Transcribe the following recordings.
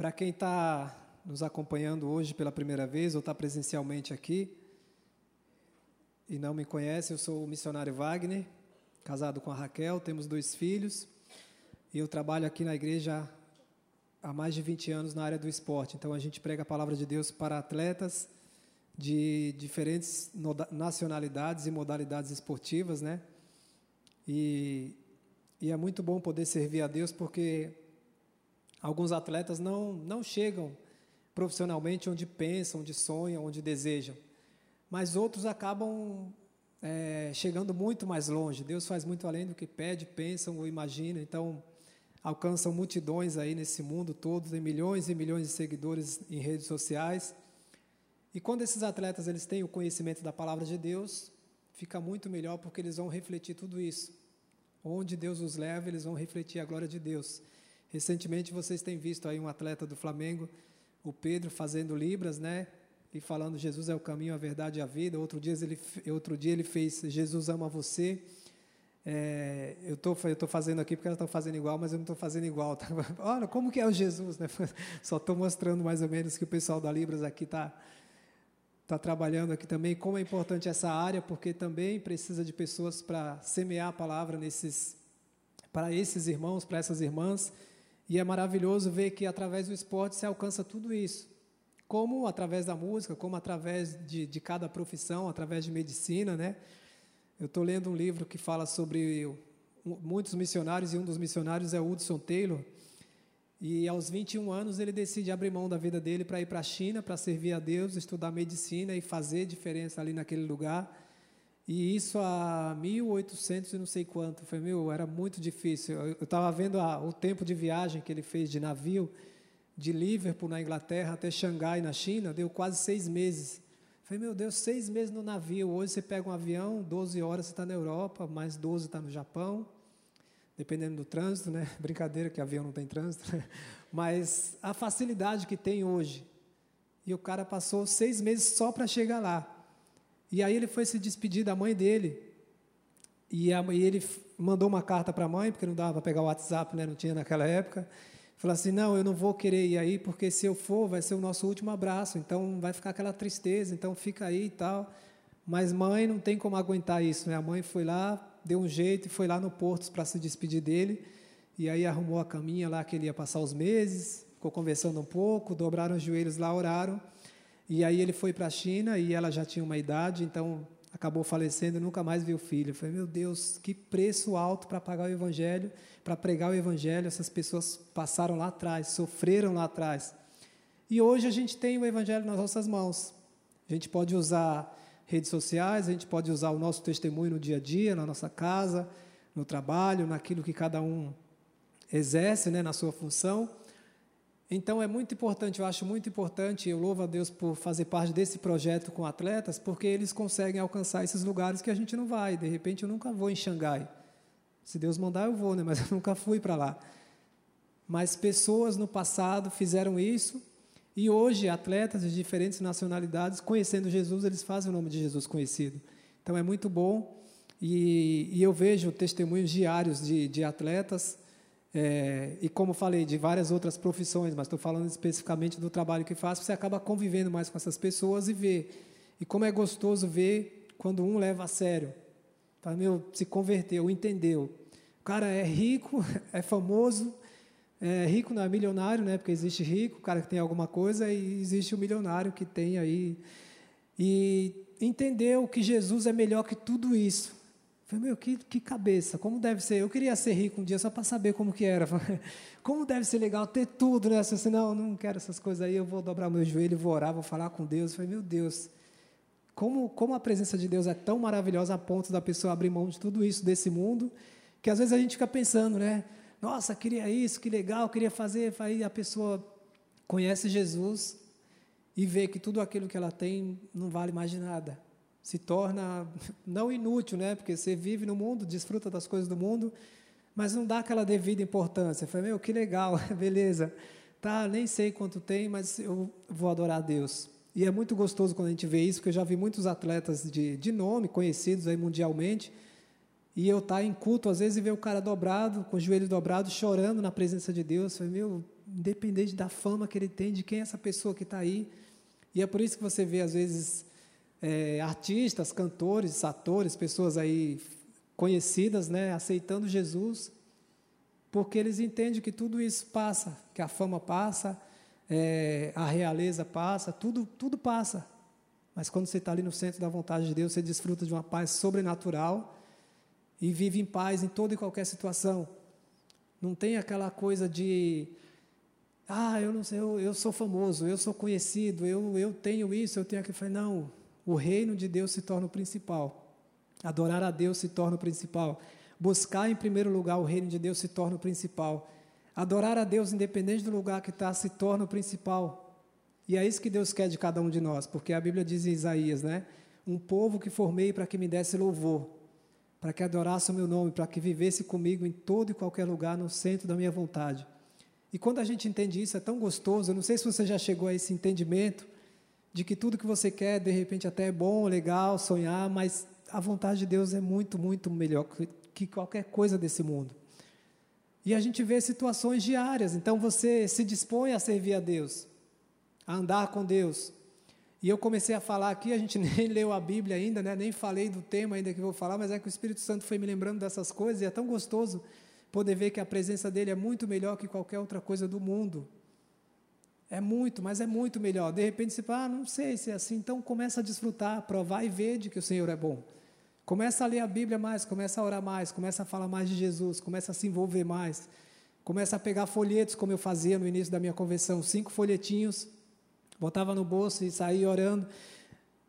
Para quem está nos acompanhando hoje pela primeira vez ou está presencialmente aqui e não me conhece, eu sou o missionário Wagner, casado com a Raquel, temos dois filhos e eu trabalho aqui na igreja há mais de 20 anos na área do esporte. Então a gente prega a palavra de Deus para atletas de diferentes nacionalidades e modalidades esportivas, né? E, e é muito bom poder servir a Deus porque alguns atletas não, não chegam profissionalmente onde pensam, onde sonham, onde desejam. Mas outros acabam é, chegando muito mais longe. Deus faz muito além do que pede, pensam ou imaginam. Então, alcançam multidões aí nesse mundo todo, tem milhões e milhões de seguidores em redes sociais. E quando esses atletas eles têm o conhecimento da palavra de Deus, fica muito melhor porque eles vão refletir tudo isso. Onde Deus os leva, eles vão refletir a glória de Deus. Recentemente vocês têm visto aí um atleta do Flamengo, o Pedro, fazendo libras, né? E falando Jesus é o caminho, a verdade e a vida. Outro dia ele, outro dia ele fez Jesus ama você. É, eu tô, estou fazendo aqui porque elas estão fazendo igual, mas eu não estou fazendo igual. Tá? Olha, como que é o Jesus? Né? Só estou mostrando mais ou menos que o pessoal da Libras aqui está tá trabalhando aqui também, como é importante essa área, porque também precisa de pessoas para semear a palavra nesses, para esses irmãos, para essas irmãs. E é maravilhoso ver que através do esporte se alcança tudo isso. Como através da música, como através de, de cada profissão, através de medicina, né? Eu estou lendo um livro que fala sobre muitos missionários, e um dos missionários é Hudson Taylor. E aos 21 anos ele decide abrir mão da vida dele para ir para a China, para servir a Deus, estudar medicina e fazer diferença ali naquele lugar. E isso há 1800 e não sei quanto. Foi, meu, era muito difícil. Eu estava vendo a, o tempo de viagem que ele fez de navio, de Liverpool, na Inglaterra, até Xangai, na China, deu quase seis meses. Falei, meu Deus, seis meses no navio. Hoje você pega um avião, 12 horas você está na Europa, mais 12 está no Japão, dependendo do trânsito, né? Brincadeira que avião não tem trânsito. Né? Mas a facilidade que tem hoje. E o cara passou seis meses só para chegar lá. E aí ele foi se despedir da mãe dele. E, a, e ele mandou uma carta para a mãe, porque não dava para pegar o WhatsApp, né? não tinha naquela época. Falou assim: não, eu não vou querer ir aí, porque se eu for, vai ser o nosso último abraço, então vai ficar aquela tristeza, então fica aí e tal. Mas mãe não tem como aguentar isso, né? A mãe foi lá, deu um jeito e foi lá no Porto para se despedir dele. E aí arrumou a caminha lá que ele ia passar os meses, ficou conversando um pouco, dobraram os joelhos lá, oraram. E aí ele foi para a China e ela já tinha uma idade, então acabou falecendo e nunca mais viu filho. Eu falei, meu Deus, que preço alto para pagar o evangelho, para pregar o evangelho. Essas pessoas passaram lá atrás, sofreram lá atrás. E hoje a gente tem o evangelho nas nossas mãos. A gente pode usar redes sociais, a gente pode usar o nosso testemunho no dia a dia, na nossa casa, no trabalho, naquilo que cada um exerce, né, na sua função. Então é muito importante, eu acho muito importante, eu louvo a Deus por fazer parte desse projeto com atletas, porque eles conseguem alcançar esses lugares que a gente não vai. De repente eu nunca vou em Xangai. Se Deus mandar eu vou, né? mas eu nunca fui para lá. Mas pessoas no passado fizeram isso e hoje atletas de diferentes nacionalidades, conhecendo Jesus, eles fazem o nome de Jesus conhecido. Então é muito bom e, e eu vejo testemunhos diários de, de atletas é, e como falei, de várias outras profissões, mas estou falando especificamente do trabalho que faço, você acaba convivendo mais com essas pessoas e vê. E como é gostoso ver quando um leva a sério. Fala, meu, se converteu, entendeu. O cara é rico, é famoso, é rico não é milionário, né? Porque existe rico, o cara que tem alguma coisa, e existe o milionário que tem aí. E entendeu que Jesus é melhor que tudo isso. Falei, meu, que, que cabeça, como deve ser? Eu queria ser rico um dia só para saber como que era. como deve ser legal ter tudo, né? Assim, não, não quero essas coisas aí, eu vou dobrar meu joelho, vou orar, vou falar com Deus. Falei, meu Deus, como, como a presença de Deus é tão maravilhosa a ponto da pessoa abrir mão de tudo isso, desse mundo, que às vezes a gente fica pensando, né? Nossa, queria isso, que legal, queria fazer. Aí a pessoa conhece Jesus e vê que tudo aquilo que ela tem não vale mais de nada se torna não inútil, né? Porque você vive no mundo, desfruta das coisas do mundo, mas não dá aquela devida importância. Fala, meu, que legal, beleza. Tá, nem sei quanto tem, mas eu vou adorar a Deus. E é muito gostoso quando a gente vê isso, porque eu já vi muitos atletas de, de nome, conhecidos aí mundialmente, e eu estar tá em culto, às vezes, e ver o cara dobrado, com o joelho dobrado, chorando na presença de Deus. Eu falei, meu, independente da fama que ele tem, de quem é essa pessoa que está aí. E é por isso que você vê, às vezes, é, artistas, cantores, atores, pessoas aí conhecidas, né, aceitando Jesus, porque eles entendem que tudo isso passa, que a fama passa, é, a realeza passa, tudo, tudo passa. Mas quando você está ali no centro da vontade de Deus, você desfruta de uma paz sobrenatural e vive em paz em toda e qualquer situação. Não tem aquela coisa de ah, eu não sei, eu, eu sou famoso, eu sou conhecido, eu, eu tenho isso, eu tenho aquilo. Não, o reino de Deus se torna o principal. Adorar a Deus se torna o principal. Buscar em primeiro lugar o reino de Deus se torna o principal. Adorar a Deus, independente do lugar que está, se torna o principal. E é isso que Deus quer de cada um de nós, porque a Bíblia diz em Isaías, né? Um povo que formei para que me desse louvor para que adorasse o meu nome, para que vivesse comigo em todo e qualquer lugar, no centro da minha vontade. E quando a gente entende isso, é tão gostoso. Eu não sei se você já chegou a esse entendimento de que tudo que você quer, de repente, até é bom, legal, sonhar, mas a vontade de Deus é muito, muito melhor que qualquer coisa desse mundo. E a gente vê situações diárias. Então você se dispõe a servir a Deus, a andar com Deus, e eu comecei a falar aqui, a gente nem leu a Bíblia ainda, né? nem falei do tema ainda que vou falar, mas é que o Espírito Santo foi me lembrando dessas coisas e é tão gostoso poder ver que a presença dele é muito melhor que qualquer outra coisa do mundo. É muito, mas é muito melhor. De repente você fala, ah, não sei se é assim, então começa a desfrutar, provar e ver de que o Senhor é bom. Começa a ler a Bíblia mais, começa a orar mais, começa a falar mais de Jesus, começa a se envolver mais. Começa a pegar folhetos, como eu fazia no início da minha convenção, cinco folhetinhos, botava no bolso e saía orando.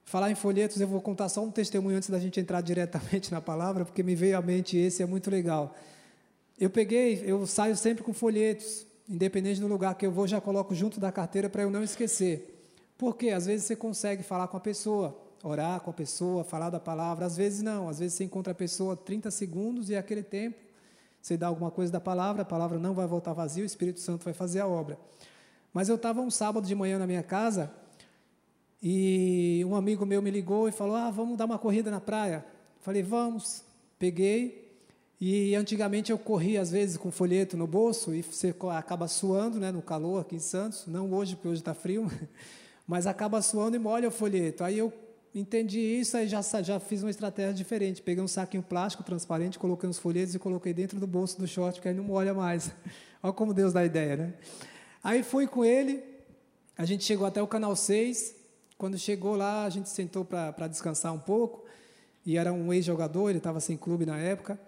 Falar em folhetos, eu vou contar só um testemunho antes da gente entrar diretamente na palavra, porque me veio à mente esse, é muito legal. Eu peguei, eu saio sempre com folhetos, independente do lugar que eu vou, já coloco junto da carteira para eu não esquecer. Porque às vezes você consegue falar com a pessoa, orar com a pessoa, falar da palavra, às vezes não, às vezes você encontra a pessoa 30 segundos e é aquele tempo você dá alguma coisa da palavra, a palavra não vai voltar vazia, o Espírito Santo vai fazer a obra. Mas eu estava um sábado de manhã na minha casa e um amigo meu me ligou e falou: Ah, vamos dar uma corrida na praia. Falei: Vamos. Peguei e antigamente eu corria às vezes com folheto no bolso e você acaba suando, né, no calor aqui em Santos. Não hoje, porque hoje está frio, mas acaba suando e molha o folheto. Aí eu entendi isso e já, já fiz uma estratégia diferente. Peguei um saquinho plástico transparente, coloquei uns folhetos e coloquei dentro do bolso do short, que aí não molha mais. Olha como Deus dá ideia, né? Aí fui com ele, a gente chegou até o canal 6. Quando chegou lá, a gente sentou para descansar um pouco. E era um ex-jogador, ele estava sem clube na época.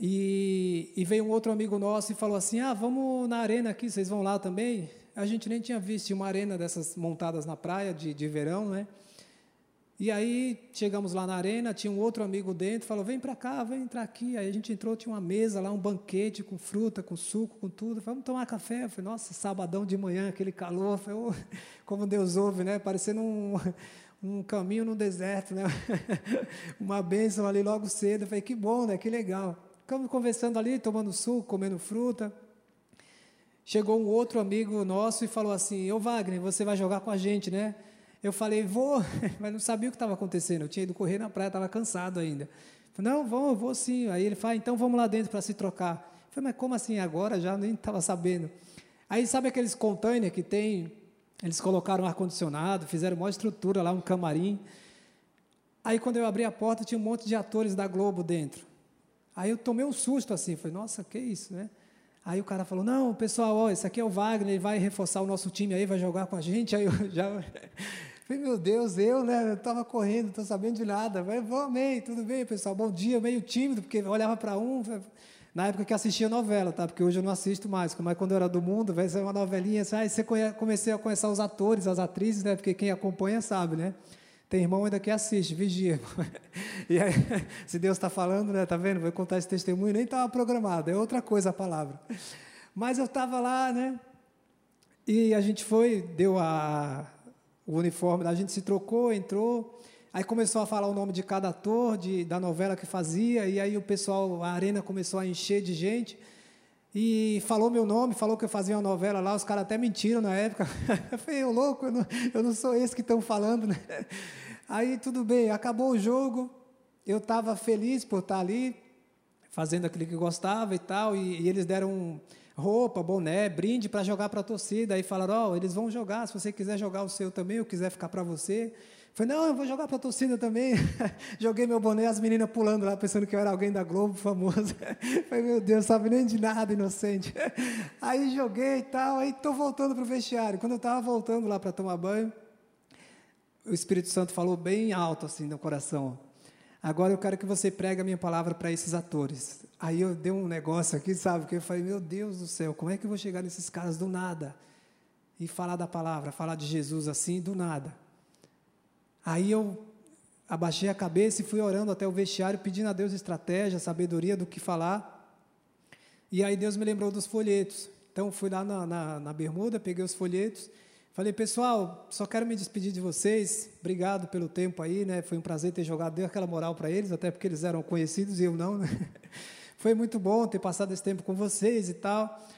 E, e, veio um outro amigo nosso e falou assim: Ah, vamos na arena aqui, vocês vão lá também? A gente nem tinha visto uma arena dessas montadas na praia de, de verão, né? E aí chegamos lá na arena, tinha um outro amigo dentro, falou: vem para cá, vem entrar aqui. Aí a gente entrou, tinha uma mesa lá, um banquete com fruta, com suco, com tudo. Vamos tomar café. Eu falei, nossa, sabadão de manhã, aquele calor. Falei, oh, como Deus ouve, né? Parecendo um, um caminho no deserto, né? uma bênção ali logo cedo. Eu falei, que bom, né? Que legal. Ficamos conversando ali, tomando suco, comendo fruta. Chegou um outro amigo nosso e falou assim: Ô Wagner, você vai jogar com a gente, né? Eu falei, vou, mas não sabia o que estava acontecendo. Eu tinha ido correr na praia, estava cansado ainda. Falei, não, vou, vou sim. Aí ele fala, então vamos lá dentro para se trocar. Eu falei, mas como assim agora? Já nem estava sabendo. Aí sabe aqueles containers que tem? Eles colocaram ar-condicionado, fizeram uma estrutura lá, um camarim. Aí quando eu abri a porta, tinha um monte de atores da Globo dentro. Aí eu tomei um susto assim, falei, nossa, que isso, né? Aí o cara falou, não, pessoal, ó, esse aqui é o Wagner, ele vai reforçar o nosso time aí, vai jogar com a gente. Aí eu já Falei, meu Deus, eu, né? Eu estava correndo, não estou sabendo de nada. Mas, vou, amém, tudo bem, pessoal. Bom dia, meio tímido, porque olhava para um. Na época que assistia novela, tá? Porque hoje eu não assisto mais. Como é quando eu era do mundo, vai ser uma novelinha. Assim, aí você comecei a conhecer os atores, as atrizes, né? Porque quem acompanha sabe, né? Tem irmão ainda que assiste, vigia. E aí, se Deus está falando, né? Tá vendo? Vou contar esse testemunho, nem estava programado, é outra coisa a palavra. Mas eu estava lá, né? E a gente foi, deu a, o uniforme, a gente se trocou, entrou, aí começou a falar o nome de cada ator, de, da novela que fazia, e aí o pessoal, a arena começou a encher de gente, e falou meu nome, falou que eu fazia uma novela lá, os caras até mentiram na época. eu falei, eu louco, eu não, eu não sou esse que estão falando, né? Aí tudo bem, acabou o jogo, eu estava feliz por estar ali, fazendo aquilo que gostava e tal, e, e eles deram roupa, boné, brinde para jogar para a torcida. Aí falaram: Ó, oh, eles vão jogar, se você quiser jogar o seu também, ou quiser ficar para você. Falei, não, eu vou jogar para a torcida também. Joguei meu boné, as meninas pulando lá, pensando que eu era alguém da Globo, famoso. Falei, meu Deus, sabe nem de nada, inocente. Aí joguei e tal, aí estou voltando para o vestiário. Quando eu estava voltando lá para tomar banho, o Espírito Santo falou bem alto assim no coração. Agora eu quero que você pregue a minha palavra para esses atores. Aí eu dei um negócio aqui, sabe? Que eu falei, meu Deus do céu, como é que eu vou chegar nesses caras do nada? E falar da palavra, falar de Jesus assim, do nada. Aí eu abaixei a cabeça e fui orando até o vestiário, pedindo a Deus estratégia, sabedoria do que falar. E aí Deus me lembrou dos folhetos. Então fui lá na, na, na bermuda, peguei os folhetos. Falei, pessoal, só quero me despedir de vocês. Obrigado pelo tempo aí, né? Foi um prazer ter jogado, deu aquela moral para eles, até porque eles eram conhecidos e eu não, né? Foi muito bom ter passado esse tempo com vocês e tal.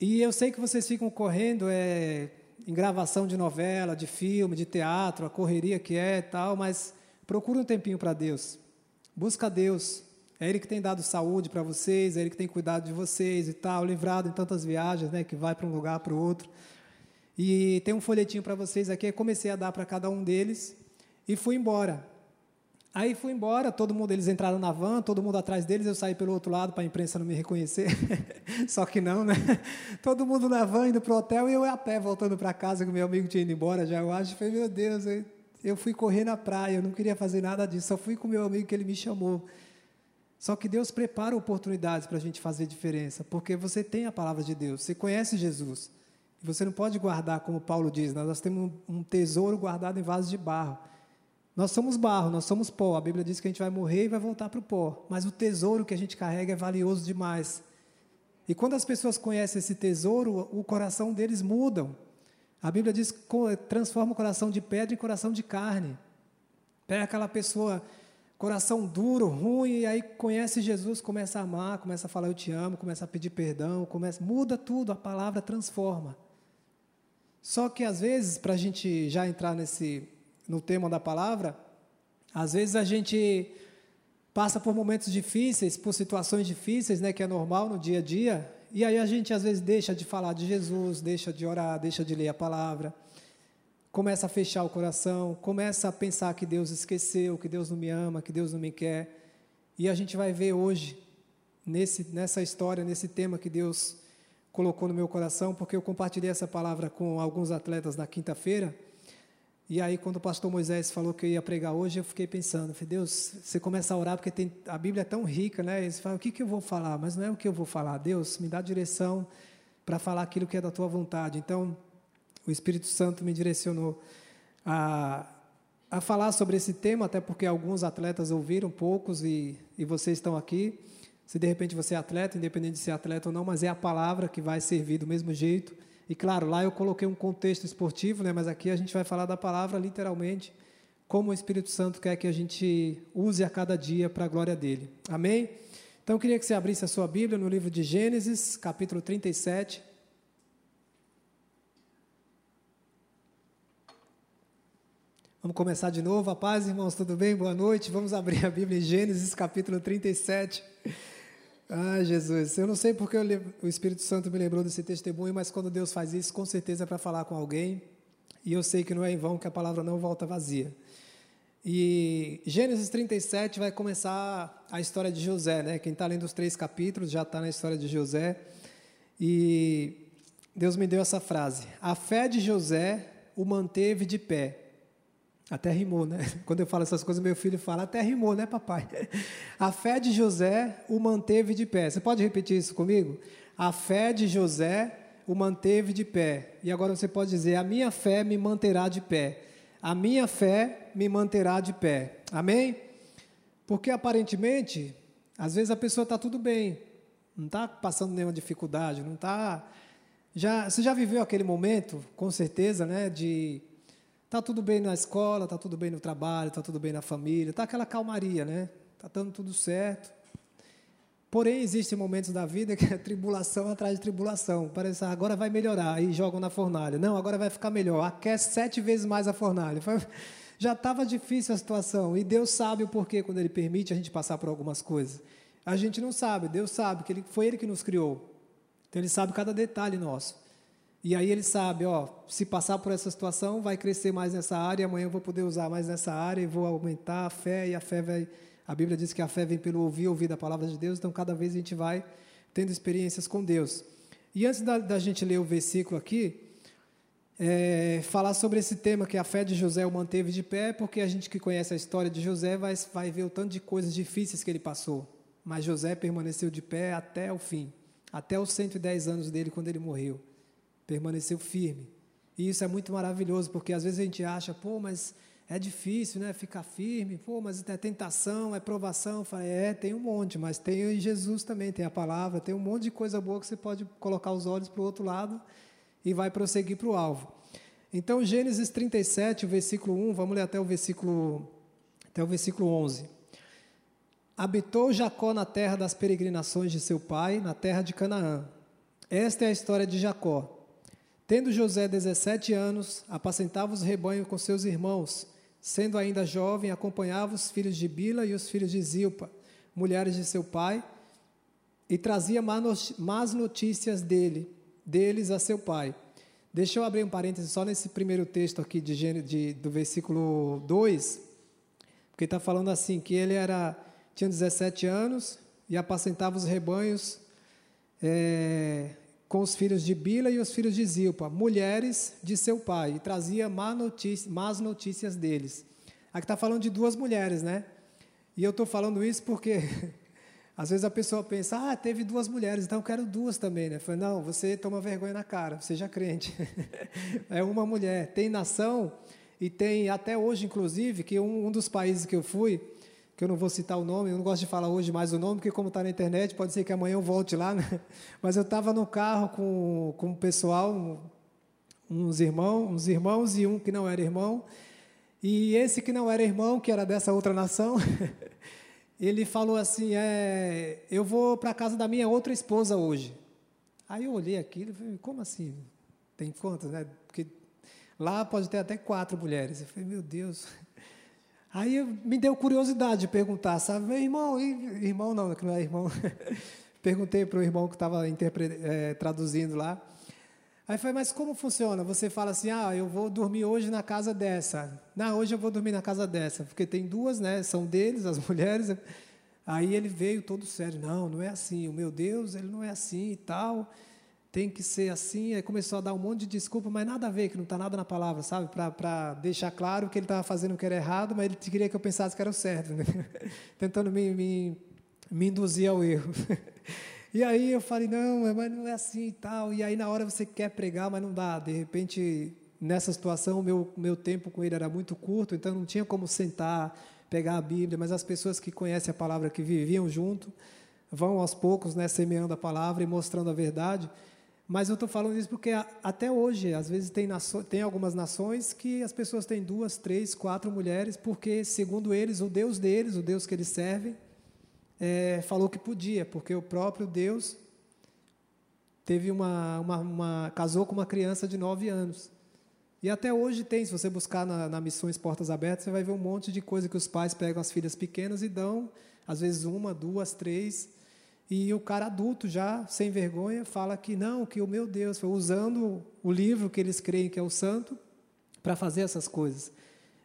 E eu sei que vocês ficam correndo, é, em gravação de novela, de filme, de teatro, a correria que é e tal, mas procura um tempinho para Deus. Busca Deus. É Ele que tem dado saúde para vocês, é Ele que tem cuidado de vocês e tal, livrado em tantas viagens, né, que vai para um lugar para o outro. E tem um folhetinho para vocês aqui, comecei a dar para cada um deles e fui embora. Aí fui embora, todo mundo, eles entraram na van, todo mundo atrás deles, eu saí pelo outro lado para a imprensa não me reconhecer. Só que não, né? Todo mundo na van indo para o hotel e eu a pé voltando para casa, que meu amigo tinha ido embora já, eu acho. Falei, meu Deus, eu, eu fui correr na praia, eu não queria fazer nada disso, só fui com meu amigo que ele me chamou. Só que Deus prepara oportunidades para a gente fazer diferença, porque você tem a palavra de Deus, você conhece Jesus. Você não pode guardar, como Paulo diz, nós temos um tesouro guardado em vasos de barro. Nós somos barro, nós somos pó. A Bíblia diz que a gente vai morrer e vai voltar para o pó. Mas o tesouro que a gente carrega é valioso demais. E quando as pessoas conhecem esse tesouro, o coração deles muda. A Bíblia diz que transforma o coração de pedra em coração de carne. Pega aquela pessoa, coração duro, ruim, e aí conhece Jesus, começa a amar, começa a falar eu te amo, começa a pedir perdão, começa, muda tudo, a palavra transforma. Só que às vezes, para a gente já entrar nesse no tema da palavra, às vezes a gente passa por momentos difíceis, por situações difíceis, né, que é normal no dia a dia, e aí a gente às vezes deixa de falar de Jesus, deixa de orar, deixa de ler a palavra, começa a fechar o coração, começa a pensar que Deus esqueceu, que Deus não me ama, que Deus não me quer. E a gente vai ver hoje nesse nessa história, nesse tema que Deus colocou no meu coração, porque eu compartilhei essa palavra com alguns atletas na quinta-feira. E aí, quando o pastor Moisés falou que eu ia pregar hoje, eu fiquei pensando, falei, Deus, você começa a orar, porque tem, a Bíblia é tão rica, né? E você fala, o que, que eu vou falar? Mas não é o que eu vou falar. Deus, me dá direção para falar aquilo que é da tua vontade. Então, o Espírito Santo me direcionou a, a falar sobre esse tema, até porque alguns atletas ouviram, poucos, e, e vocês estão aqui. Se de repente você é atleta, independente de ser atleta ou não, mas é a palavra que vai servir do mesmo jeito. E claro, lá eu coloquei um contexto esportivo, né, mas aqui a gente vai falar da palavra literalmente, como o Espírito Santo quer que a gente use a cada dia para a glória dele. Amém? Então eu queria que você abrisse a sua Bíblia no livro de Gênesis, capítulo 37. Vamos começar de novo. A paz, irmãos, tudo bem? Boa noite. Vamos abrir a Bíblia em Gênesis, capítulo 37. Ah, Jesus, eu não sei porque o Espírito Santo me lembrou desse testemunho, mas quando Deus faz isso, com certeza é para falar com alguém, e eu sei que não é em vão que a palavra não volta vazia. E Gênesis 37 vai começar a história de José, né? Quem está lendo os três capítulos já está na história de José. E Deus me deu essa frase: A fé de José o manteve de pé até rimou, né? Quando eu falo essas coisas, meu filho fala, até rimou, né, papai? A fé de José o manteve de pé. Você pode repetir isso comigo? A fé de José o manteve de pé. E agora você pode dizer: A minha fé me manterá de pé. A minha fé me manterá de pé. Amém? Porque aparentemente, às vezes a pessoa está tudo bem, não está passando nenhuma dificuldade, não está. Já, você já viveu aquele momento, com certeza, né, de Tá tudo bem na escola, tá tudo bem no trabalho, tá tudo bem na família, tá aquela calmaria, né? Tá dando tudo certo. Porém, existem momentos da vida que é tribulação atrás de tribulação. Parece, ah, agora vai melhorar, aí jogam na fornalha. Não, agora vai ficar melhor. Aquece sete vezes mais a fornalha. Já estava difícil a situação. E Deus sabe o porquê quando Ele permite a gente passar por algumas coisas. A gente não sabe, Deus sabe, que ele, foi Ele que nos criou. Então Ele sabe cada detalhe nosso. E aí Ele sabe, ó, se passar por essa situação, vai crescer mais nessa área, amanhã eu vou poder usar mais nessa área e vou aumentar a fé, e a fé vai. A Bíblia diz que a fé vem pelo ouvir, ouvir da palavra de Deus, então cada vez a gente vai tendo experiências com Deus. E antes da, da gente ler o versículo aqui, é, falar sobre esse tema que a fé de José o manteve de pé, porque a gente que conhece a história de José vai, vai ver o tanto de coisas difíceis que ele passou. Mas José permaneceu de pé até o fim, até os 110 anos dele, quando ele morreu. Permaneceu firme. E isso é muito maravilhoso, porque às vezes a gente acha, pô, mas é difícil, né? Ficar firme, pô, mas é tentação, é provação. Fala, é, tem um monte, mas tem em Jesus também, tem a palavra, tem um monte de coisa boa que você pode colocar os olhos para o outro lado e vai prosseguir para o alvo. Então, Gênesis 37, o versículo 1, vamos ler até o versículo, até o versículo 11. Habitou Jacó na terra das peregrinações de seu pai, na terra de Canaã. Esta é a história de Jacó. Tendo José 17 anos, apacentava os rebanhos com seus irmãos. Sendo ainda jovem, acompanhava os filhos de Bila e os filhos de Zilpa, mulheres de seu pai, e trazia más notícias dele, deles a seu pai. Deixa eu abrir um parêntese só nesse primeiro texto aqui de, de do versículo 2, porque está falando assim, que ele era, tinha 17 anos e apacentava os rebanhos é, com os filhos de Bila e os filhos de Zilpa, mulheres de seu pai, e trazia má notícia, más notícias deles. Aqui está falando de duas mulheres, né? E eu estou falando isso porque Às vezes a pessoa pensa, ah, teve duas mulheres, então eu quero duas também, né? Falei, não, você toma vergonha na cara, seja crente. é uma mulher. Tem nação, e tem até hoje, inclusive, que um, um, dos países que eu fui, que eu não vou citar o nome, eu não gosto de falar hoje mais o nome, porque como está na internet, pode ser que amanhã eu volte lá, né? Mas eu estava no carro com, com o pessoal, uns irmãos, uns irmãos e um que não era irmão, e esse que não era irmão, que era dessa outra nação, ele falou assim: é, Eu vou para a casa da minha outra esposa hoje. Aí eu olhei aquilo e falei: Como assim? Tem quantas, né? Porque lá pode ter até quatro mulheres. Eu falei: Meu Deus. Aí me deu curiosidade de perguntar, sabe? Irmão, irmão não, que não é irmão. Perguntei para o irmão que estava é, traduzindo lá. Aí foi, mas como funciona? Você fala assim, ah, eu vou dormir hoje na casa dessa. Não, hoje eu vou dormir na casa dessa, porque tem duas, né? São deles, as mulheres. Aí ele veio todo sério, não, não é assim. O meu Deus, ele não é assim e tal. Tem que ser assim. Aí começou a dar um monte de desculpa, mas nada a ver, que não está nada na palavra, sabe? Para deixar claro que ele estava fazendo o que era errado, mas ele queria que eu pensasse que era o certo, né? tentando me, me, me induzir ao erro. E aí eu falei, não, mas não é assim e tal. E aí na hora você quer pregar, mas não dá. De repente, nessa situação, o meu, meu tempo com ele era muito curto, então não tinha como sentar, pegar a Bíblia. Mas as pessoas que conhecem a palavra, que viviam junto, vão aos poucos né, semeando a palavra e mostrando a verdade. Mas eu estou falando isso porque até hoje, às vezes, tem, tem algumas nações que as pessoas têm duas, três, quatro mulheres, porque, segundo eles, o Deus deles, o Deus que eles servem, é, falou que podia, porque o próprio Deus teve uma, uma, uma, casou com uma criança de nove anos. E até hoje tem, se você buscar na, na Missões Portas Abertas, você vai ver um monte de coisa que os pais pegam as filhas pequenas e dão, às vezes uma, duas, três, e o cara adulto já, sem vergonha, fala que não, que o meu Deus, foi usando o livro que eles creem que é o santo para fazer essas coisas.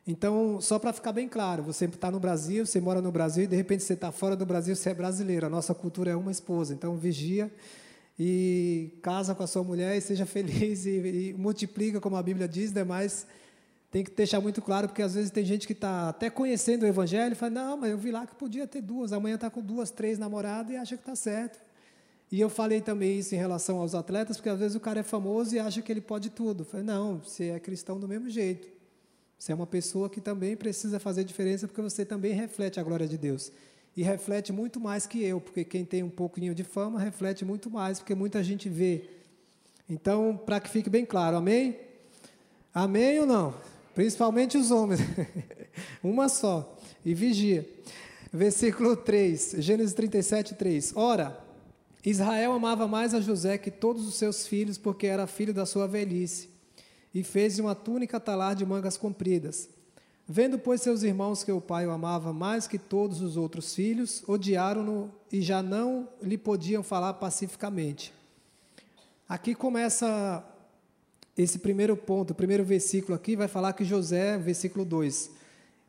Então, só para ficar bem claro, você está no Brasil, você mora no Brasil e de repente você está fora do Brasil, você é brasileiro. A nossa cultura é uma esposa. Então, vigia e casa com a sua mulher e seja feliz e, e multiplica, como a Bíblia diz, né? Tem que deixar muito claro, porque às vezes tem gente que está até conhecendo o Evangelho e fala: Não, mas eu vi lá que podia ter duas, amanhã está com duas, três namoradas e acha que está certo. E eu falei também isso em relação aos atletas, porque às vezes o cara é famoso e acha que ele pode tudo. Eu falei: Não, você é cristão do mesmo jeito. Você é uma pessoa que também precisa fazer diferença porque você também reflete a glória de Deus. E reflete muito mais que eu, porque quem tem um pouquinho de fama reflete muito mais, porque muita gente vê. Então, para que fique bem claro, amém? Amém ou não? Principalmente os homens. Uma só. E vigia. Versículo 3, Gênesis 37, 3. Ora, Israel amava mais a José que todos os seus filhos, porque era filho da sua velhice e fez uma túnica talar de mangas compridas. Vendo, pois, seus irmãos que o pai o amava mais que todos os outros filhos, odiaram-no e já não lhe podiam falar pacificamente. Aqui começa esse primeiro ponto, o primeiro versículo aqui vai falar que José, versículo 2,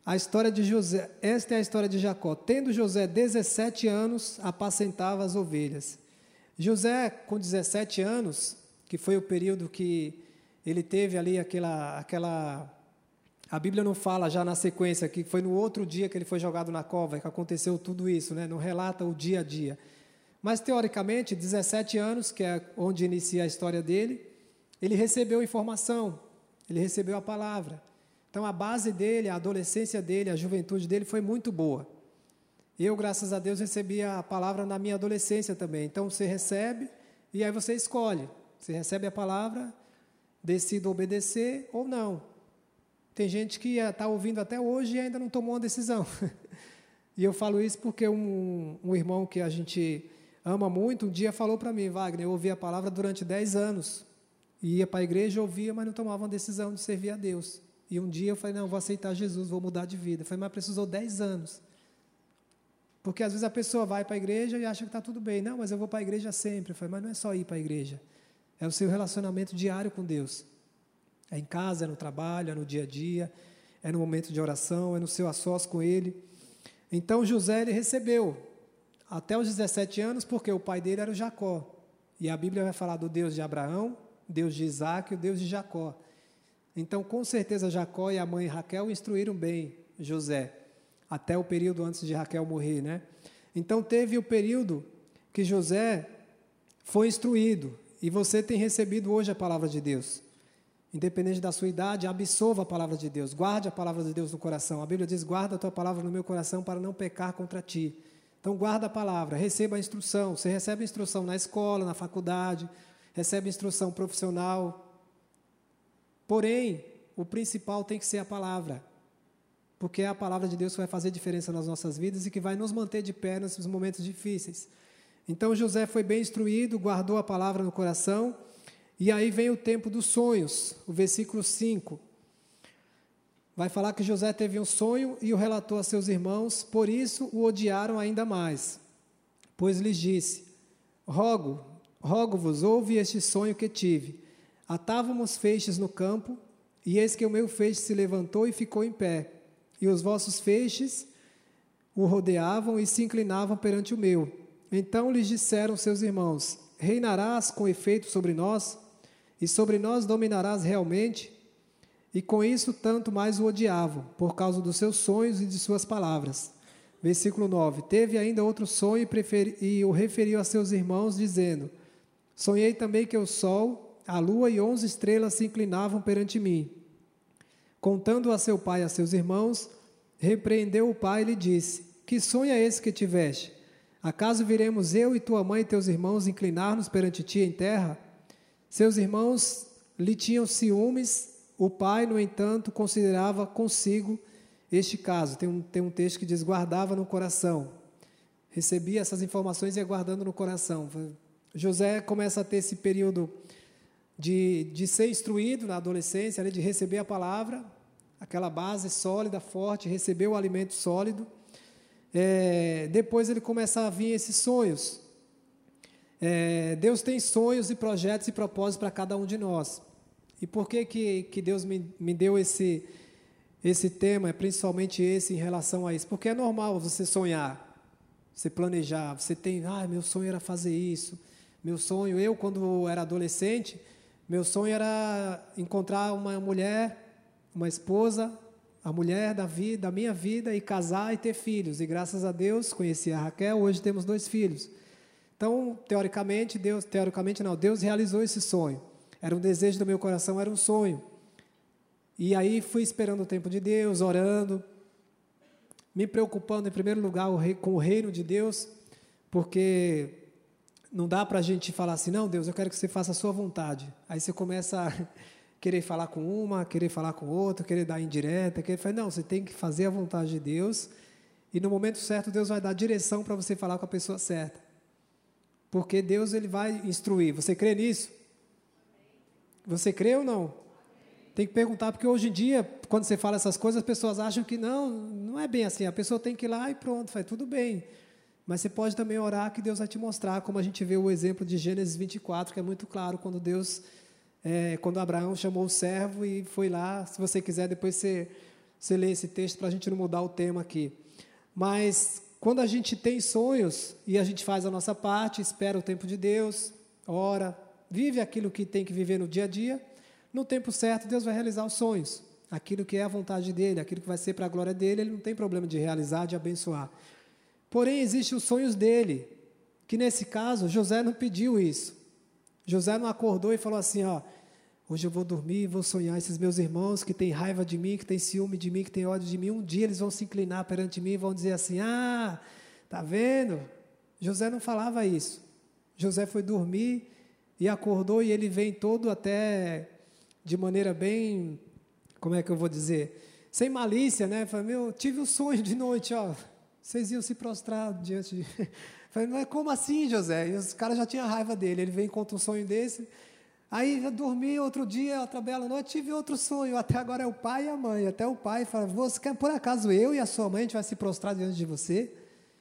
a história de José, esta é a história de Jacó. Tendo José 17 anos, apacentava as ovelhas. José, com 17 anos, que foi o período que ele teve ali aquela, aquela. A Bíblia não fala já na sequência que foi no outro dia que ele foi jogado na cova que aconteceu tudo isso, né? não relata o dia a dia. Mas, teoricamente, 17 anos, que é onde inicia a história dele, ele recebeu informação, ele recebeu a palavra. Então, a base dele, a adolescência dele, a juventude dele foi muito boa. Eu, graças a Deus, recebi a palavra na minha adolescência também. Então, você recebe e aí você escolhe. Você recebe a palavra, decide obedecer ou não. Tem gente que está ouvindo até hoje e ainda não tomou uma decisão. e eu falo isso porque um, um irmão que a gente ama muito, um dia falou para mim, Wagner, eu ouvi a palavra durante 10 anos. Ia para a igreja, ouvia, mas não tomava uma decisão de servir a Deus. E um dia eu falei, não, vou aceitar Jesus, vou mudar de vida. Eu falei, mas precisou 10 anos. Porque às vezes a pessoa vai para a igreja e acha que está tudo bem. Não, mas eu vou para a igreja sempre. Eu falei, mas não é só ir para a igreja. É o seu relacionamento diário com Deus. É em casa, é no trabalho, é no dia a dia, é no momento de oração, é no seu assós com Ele. Então José ele recebeu até os 17 anos, porque o pai dele era o Jacó. E a Bíblia vai falar do Deus de Abraão, Deus de Isaac e o Deus de Jacó. Então, com certeza, Jacó e a mãe Raquel instruíram bem José, até o período antes de Raquel morrer, né? Então, teve o período que José foi instruído, e você tem recebido hoje a palavra de Deus. Independente da sua idade, absorva a palavra de Deus, guarde a palavra de Deus no coração. A Bíblia diz: guarda a tua palavra no meu coração para não pecar contra ti. Então, guarda a palavra, receba a instrução. Você recebe a instrução na escola, na faculdade, recebe instrução profissional, Porém, o principal tem que ser a palavra, porque é a palavra de Deus que vai fazer diferença nas nossas vidas e que vai nos manter de pé nesses momentos difíceis. Então José foi bem instruído, guardou a palavra no coração, e aí vem o tempo dos sonhos, o versículo 5. Vai falar que José teve um sonho e o relatou a seus irmãos, por isso o odiaram ainda mais. Pois lhes disse: Rogo, rogo-vos, ouve este sonho que tive. Atávamos feixes no campo, e eis que o meu feixe se levantou e ficou em pé, e os vossos feixes o rodeavam e se inclinavam perante o meu. Então lhes disseram seus irmãos: Reinarás com efeito sobre nós, e sobre nós dominarás realmente? E com isso tanto mais o odiavam, por causa dos seus sonhos e de suas palavras. Versículo 9: Teve ainda outro sonho e, preferi, e o referiu a seus irmãos, dizendo: Sonhei também que o sol a lua e onze estrelas se inclinavam perante mim. Contando a seu pai e a seus irmãos, repreendeu o pai e lhe disse: Que sonho é esse que tiveste? Acaso viremos eu e tua mãe e teus irmãos inclinar-nos perante ti em terra? Seus irmãos lhe tinham ciúmes, o pai, no entanto, considerava consigo este caso. Tem um, tem um texto que diz: guardava no coração. Recebia essas informações e ia guardando no coração. José começa a ter esse período de, de ser instruído na adolescência, de receber a palavra, aquela base sólida, forte, receber o alimento sólido. É, depois ele começa a vir esses sonhos. É, Deus tem sonhos e projetos e propósitos para cada um de nós. E por que, que, que Deus me, me deu esse, esse tema, principalmente esse em relação a isso? Porque é normal você sonhar, você planejar, você tem, ah, meu sonho era fazer isso. Meu sonho, eu quando era adolescente, meu sonho era encontrar uma mulher, uma esposa, a mulher da, vida, da minha vida e casar e ter filhos. E graças a Deus conheci a Raquel, hoje temos dois filhos. Então, teoricamente, Deus, teoricamente não, Deus realizou esse sonho. Era um desejo do meu coração, era um sonho. E aí fui esperando o tempo de Deus, orando, me preocupando em primeiro lugar com o reino de Deus, porque não dá para a gente falar assim, não, Deus, eu quero que você faça a sua vontade. Aí você começa a querer falar com uma, querer falar com outra, querer dar indireta, querer falar, não, você tem que fazer a vontade de Deus e no momento certo Deus vai dar direção para você falar com a pessoa certa. Porque Deus ele vai instruir. Você crê nisso? Você crê ou não? Tem que perguntar, porque hoje em dia, quando você fala essas coisas, as pessoas acham que não, não é bem assim. A pessoa tem que ir lá e pronto, faz tudo bem. Mas você pode também orar que Deus vai te mostrar, como a gente vê o exemplo de Gênesis 24, que é muito claro, quando Deus, é, quando Abraão chamou o servo e foi lá. Se você quiser, depois você, você lê esse texto para a gente não mudar o tema aqui. Mas quando a gente tem sonhos e a gente faz a nossa parte, espera o tempo de Deus, ora, vive aquilo que tem que viver no dia a dia, no tempo certo, Deus vai realizar os sonhos. Aquilo que é a vontade dele, aquilo que vai ser para a glória dele, ele não tem problema de realizar, de abençoar. Porém, existem os sonhos dele, que nesse caso, José não pediu isso. José não acordou e falou assim: Ó, hoje eu vou dormir e vou sonhar esses meus irmãos que têm raiva de mim, que têm ciúme de mim, que têm ódio de mim. Um dia eles vão se inclinar perante mim e vão dizer assim: Ah, tá vendo? José não falava isso. José foi dormir e acordou e ele vem todo até de maneira bem, como é que eu vou dizer, sem malícia, né? Falei, meu, tive um sonho de noite, ó, vocês iam se prostrar diante de... Falei, mas como assim, José? E os caras já tinham raiva dele, ele vem contra um sonho desse, aí eu dormi outro dia, outra bela noite, tive outro sonho, até agora é o pai e a mãe, até o pai fala, você quer, por acaso eu e a sua mãe, a gente vai se prostrar diante de você?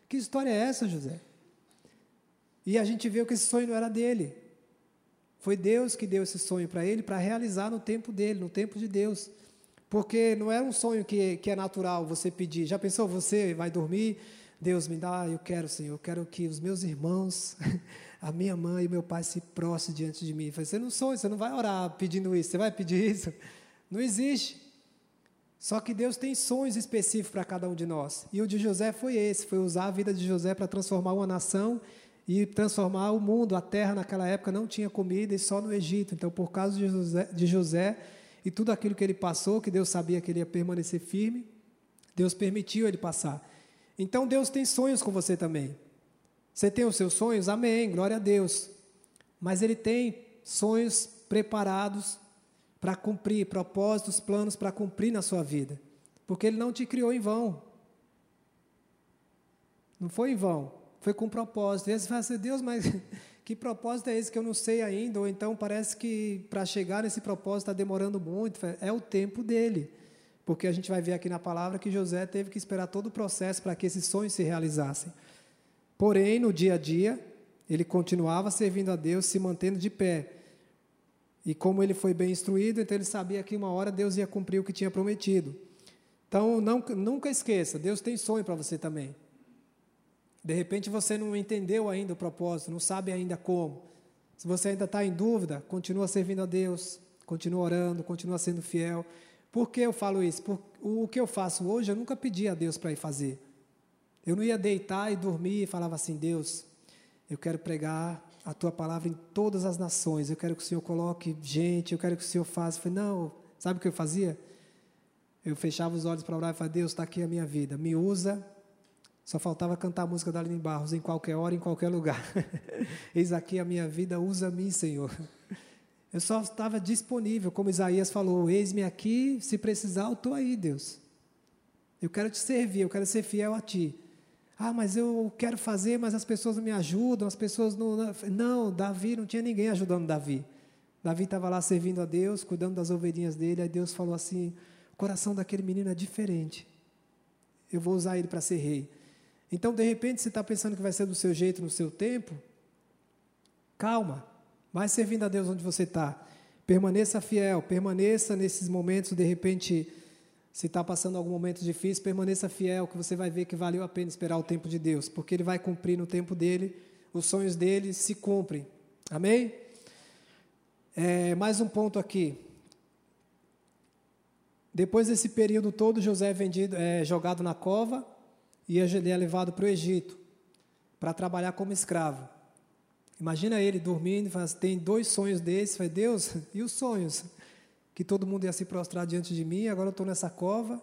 Que história é essa, José? E a gente viu que esse sonho não era dele, foi Deus que deu esse sonho para ele para realizar no tempo dele, no tempo de Deus. Porque não é um sonho que, que é natural você pedir. Já pensou, você vai dormir, Deus me dá, eu quero, Senhor, eu quero que os meus irmãos, a minha mãe e meu pai se prostrem diante de mim. Você não sonha, você não vai orar pedindo isso, você vai pedir isso? Não existe. Só que Deus tem sonhos específicos para cada um de nós. E o de José foi esse, foi usar a vida de José para transformar uma nação e transformar o mundo. A terra naquela época não tinha comida e só no Egito. Então, por causa de José, de José e tudo aquilo que ele passou, que Deus sabia que ele ia permanecer firme, Deus permitiu ele passar. Então, Deus tem sonhos com você também. Você tem os seus sonhos? Amém, glória a Deus. Mas Ele tem sonhos preparados para cumprir, propósitos, planos para cumprir na sua vida. Porque Ele não te criou em vão. Não foi em vão foi com propósito. E aí você fala assim, Deus, mas que propósito é esse que eu não sei ainda? Ou então parece que para chegar nesse propósito está demorando muito. É o tempo dele. Porque a gente vai ver aqui na palavra que José teve que esperar todo o processo para que esses sonhos se realizassem. Porém, no dia a dia, ele continuava servindo a Deus, se mantendo de pé. E como ele foi bem instruído, então ele sabia que uma hora Deus ia cumprir o que tinha prometido. Então, não, nunca esqueça, Deus tem sonho para você também. De repente você não entendeu ainda o propósito, não sabe ainda como. Se você ainda está em dúvida, continua servindo a Deus, continua orando, continua sendo fiel. Por que eu falo isso? Por, o que eu faço hoje, eu nunca pedi a Deus para ir fazer. Eu não ia deitar e dormir e falava assim: Deus, eu quero pregar a tua palavra em todas as nações, eu quero que o Senhor coloque gente, eu quero que o Senhor faça. Eu falei, não, sabe o que eu fazia? Eu fechava os olhos para orar e falava: Deus, está aqui a minha vida, me usa só faltava cantar a música da Aline Barros em qualquer hora, em qualquer lugar. Eis aqui a minha vida, usa-me, Senhor. Eu só estava disponível, como Isaías falou: Eis-me aqui, se precisar, eu estou aí, Deus. Eu quero te servir, eu quero ser fiel a ti. Ah, mas eu quero fazer, mas as pessoas não me ajudam, as pessoas não. Não, Davi não tinha ninguém ajudando Davi. Davi estava lá servindo a Deus, cuidando das ovelhinhas dele, aí Deus falou assim: o coração daquele menino é diferente. Eu vou usar ele para ser rei. Então, de repente, você está pensando que vai ser do seu jeito, no seu tempo. Calma, vai servindo a Deus onde você está. Permaneça fiel, permaneça nesses momentos, de repente, se está passando algum momento difícil, permaneça fiel, que você vai ver que valeu a pena esperar o tempo de Deus, porque Ele vai cumprir no tempo dele, os sonhos dele se cumprem. Amém? É, mais um ponto aqui. Depois desse período todo, José é vendido, é jogado na cova, e ele é levado para o Egito para trabalhar como escravo. Imagina ele dormindo assim, tem dois sonhos desses, fala, Deus, e os sonhos? Que todo mundo ia se prostrar diante de mim, agora eu estou nessa cova.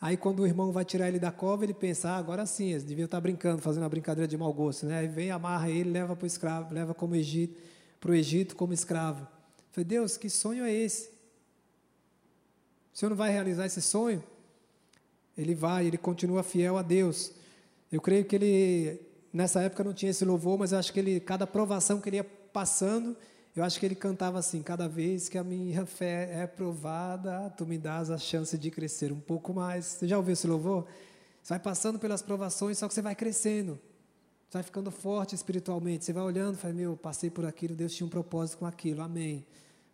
Aí quando o irmão vai tirar ele da cova, ele pensa, ah, agora sim, eles deviam estar brincando, fazendo uma brincadeira de mau gosto. Né? Aí vem, amarra ele, leva para o escravo, leva como Egito, para o Egito como escravo. falei, Deus, que sonho é esse? O Senhor não vai realizar esse sonho? Ele vai, ele continua fiel a Deus. Eu creio que ele, nessa época não tinha esse louvor, mas eu acho que ele, cada provação que ele ia passando, Eu acho que ele cantava assim: cada vez que a minha fé é provada, tu me dás a chance de crescer um pouco mais. Você já ouviu esse louvor? Você vai passando pelas provações, só que você vai crescendo. Você vai ficando forte espiritualmente. Você vai olhando e fala: Meu, passei por aquilo, Deus tinha um propósito com aquilo, amém.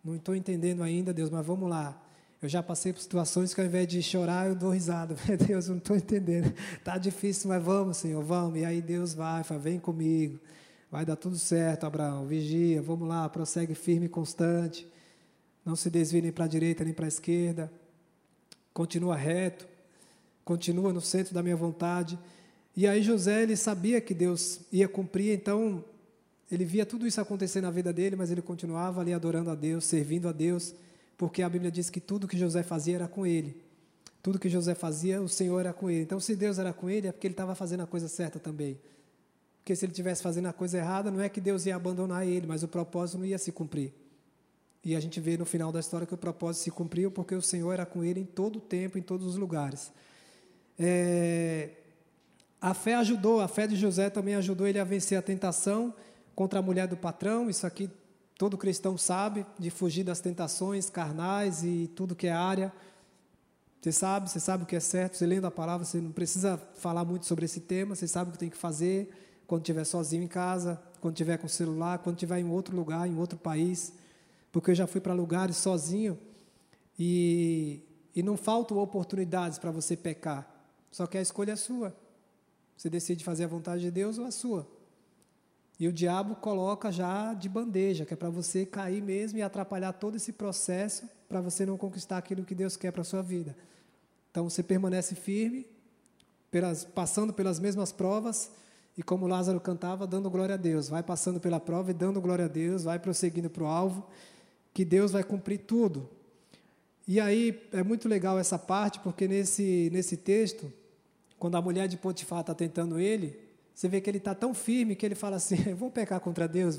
Não estou entendendo ainda, Deus, mas vamos lá. Eu já passei por situações que ao invés de chorar, eu dou risada. Meu Deus, eu não estou entendendo. Está difícil, mas vamos, Senhor, vamos. E aí Deus vai, fala, vem comigo. Vai dar tudo certo, Abraão. Vigia, vamos lá, prossegue firme e constante. Não se desvie nem para a direita nem para a esquerda. Continua reto. Continua no centro da minha vontade. E aí José, ele sabia que Deus ia cumprir, então ele via tudo isso acontecer na vida dele, mas ele continuava ali adorando a Deus, servindo a Deus, porque a Bíblia diz que tudo que José fazia era com ele. Tudo que José fazia, o Senhor era com ele. Então, se Deus era com ele, é porque ele estava fazendo a coisa certa também. Porque se ele estivesse fazendo a coisa errada, não é que Deus ia abandonar ele, mas o propósito não ia se cumprir. E a gente vê no final da história que o propósito se cumpriu porque o Senhor era com ele em todo o tempo, em todos os lugares. É, a fé ajudou, a fé de José também ajudou ele a vencer a tentação contra a mulher do patrão. Isso aqui todo cristão sabe, de fugir das tentações carnais e tudo que é área. Você sabe, você sabe o que é certo, você lendo a palavra, você não precisa falar muito sobre esse tema, você sabe o que tem que fazer quando estiver sozinho em casa, quando estiver com o celular, quando estiver em outro lugar, em outro país. Porque eu já fui para lugares sozinho e, e não faltam oportunidades para você pecar. Só que a escolha é sua. Você decide fazer a vontade de Deus ou a sua. E o diabo coloca já de bandeja, que é para você cair mesmo e atrapalhar todo esse processo para você não conquistar aquilo que Deus quer para a sua vida. Então você permanece firme, pelas, passando pelas mesmas provas, e como Lázaro cantava, dando glória a Deus. Vai passando pela prova e dando glória a Deus, vai prosseguindo para o alvo, que Deus vai cumprir tudo. E aí é muito legal essa parte, porque nesse, nesse texto, quando a mulher de Potifar está tentando ele, você vê que ele está tão firme que ele fala assim: Eu vou pecar contra Deus.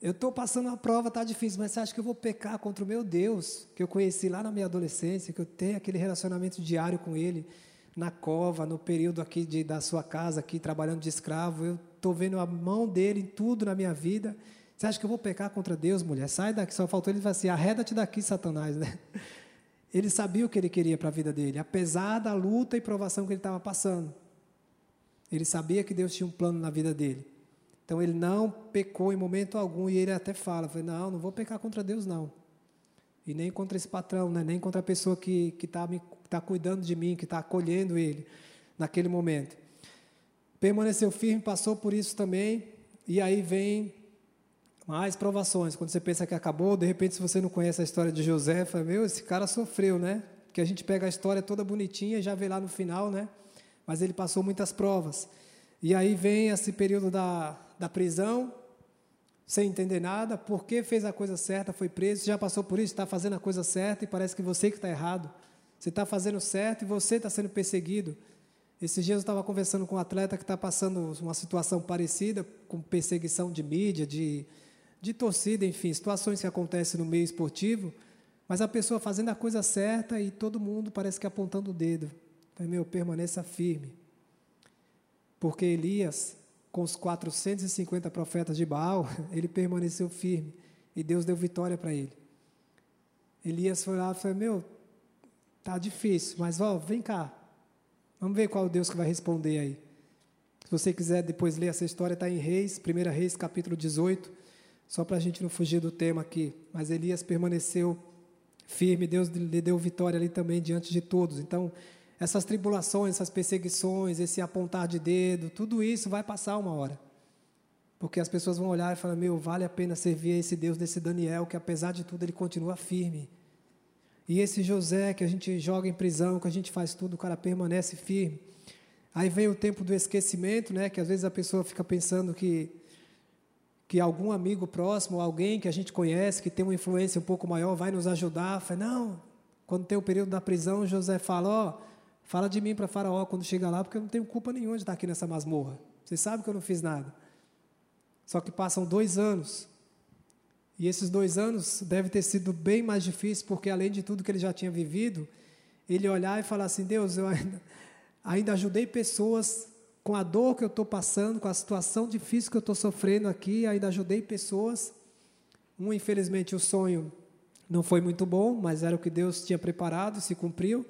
Eu estou passando uma prova, está difícil, mas você acha que eu vou pecar contra o meu Deus, que eu conheci lá na minha adolescência, que eu tenho aquele relacionamento diário com Ele? na cova, no período aqui de, da sua casa, aqui trabalhando de escravo, eu estou vendo a mão dele em tudo na minha vida. Você acha que eu vou pecar contra Deus, mulher? Sai daqui, só faltou ele falar assim, arreda-te daqui, Satanás, né? Ele sabia o que ele queria para a vida dele, apesar da luta e provação que ele estava passando. Ele sabia que Deus tinha um plano na vida dele. Então ele não pecou em momento algum e ele até fala, não, não vou pecar contra Deus não. E nem contra esse patrão, né? nem contra a pessoa que está está cuidando de mim, que está acolhendo ele naquele momento. Permaneceu firme, passou por isso também, e aí vem mais provações. Quando você pensa que acabou, de repente, se você não conhece a história de José, fala, meu, esse cara sofreu, né? Porque a gente pega a história toda bonitinha e já vê lá no final, né? Mas ele passou muitas provas. E aí vem esse período da, da prisão, sem entender nada, porque fez a coisa certa, foi preso, já passou por isso, está fazendo a coisa certa e parece que você que está errado. Você está fazendo certo e você está sendo perseguido. Esses dias eu estava conversando com um atleta que está passando uma situação parecida, com perseguição de mídia, de, de torcida, enfim, situações que acontecem no meio esportivo, mas a pessoa fazendo a coisa certa e todo mundo parece que apontando o dedo. Meu, permaneça firme. Porque Elias, com os 450 profetas de Baal, ele permaneceu firme e Deus deu vitória para ele. Elias foi lá e falou: Meu, Tá difícil, mas ó, vem cá. Vamos ver qual Deus que vai responder aí. Se você quiser depois ler essa história, está em Reis, 1 Reis, capítulo 18, só para a gente não fugir do tema aqui. Mas Elias permaneceu firme, Deus lhe deu vitória ali também diante de todos. Então, essas tribulações, essas perseguições, esse apontar de dedo, tudo isso vai passar uma hora. Porque as pessoas vão olhar e falar: Meu, vale a pena servir a esse Deus desse Daniel, que apesar de tudo ele continua firme. E esse José que a gente joga em prisão, que a gente faz tudo, o cara permanece firme. Aí vem o tempo do esquecimento, né? Que às vezes a pessoa fica pensando que que algum amigo próximo, alguém que a gente conhece, que tem uma influência um pouco maior, vai nos ajudar. Fala, não. Quando tem o período da prisão, José fala, ó, fala de mim para Faraó quando chega lá, porque eu não tenho culpa nenhuma de estar aqui nessa masmorra. Você sabe que eu não fiz nada. Só que passam dois anos e esses dois anos deve ter sido bem mais difícil, porque além de tudo que ele já tinha vivido, ele olhar e falar assim: Deus, eu ainda, ainda ajudei pessoas com a dor que eu estou passando, com a situação difícil que eu estou sofrendo aqui, ainda ajudei pessoas, Um, infelizmente, o sonho não foi muito bom, mas era o que Deus tinha preparado, se cumpriu.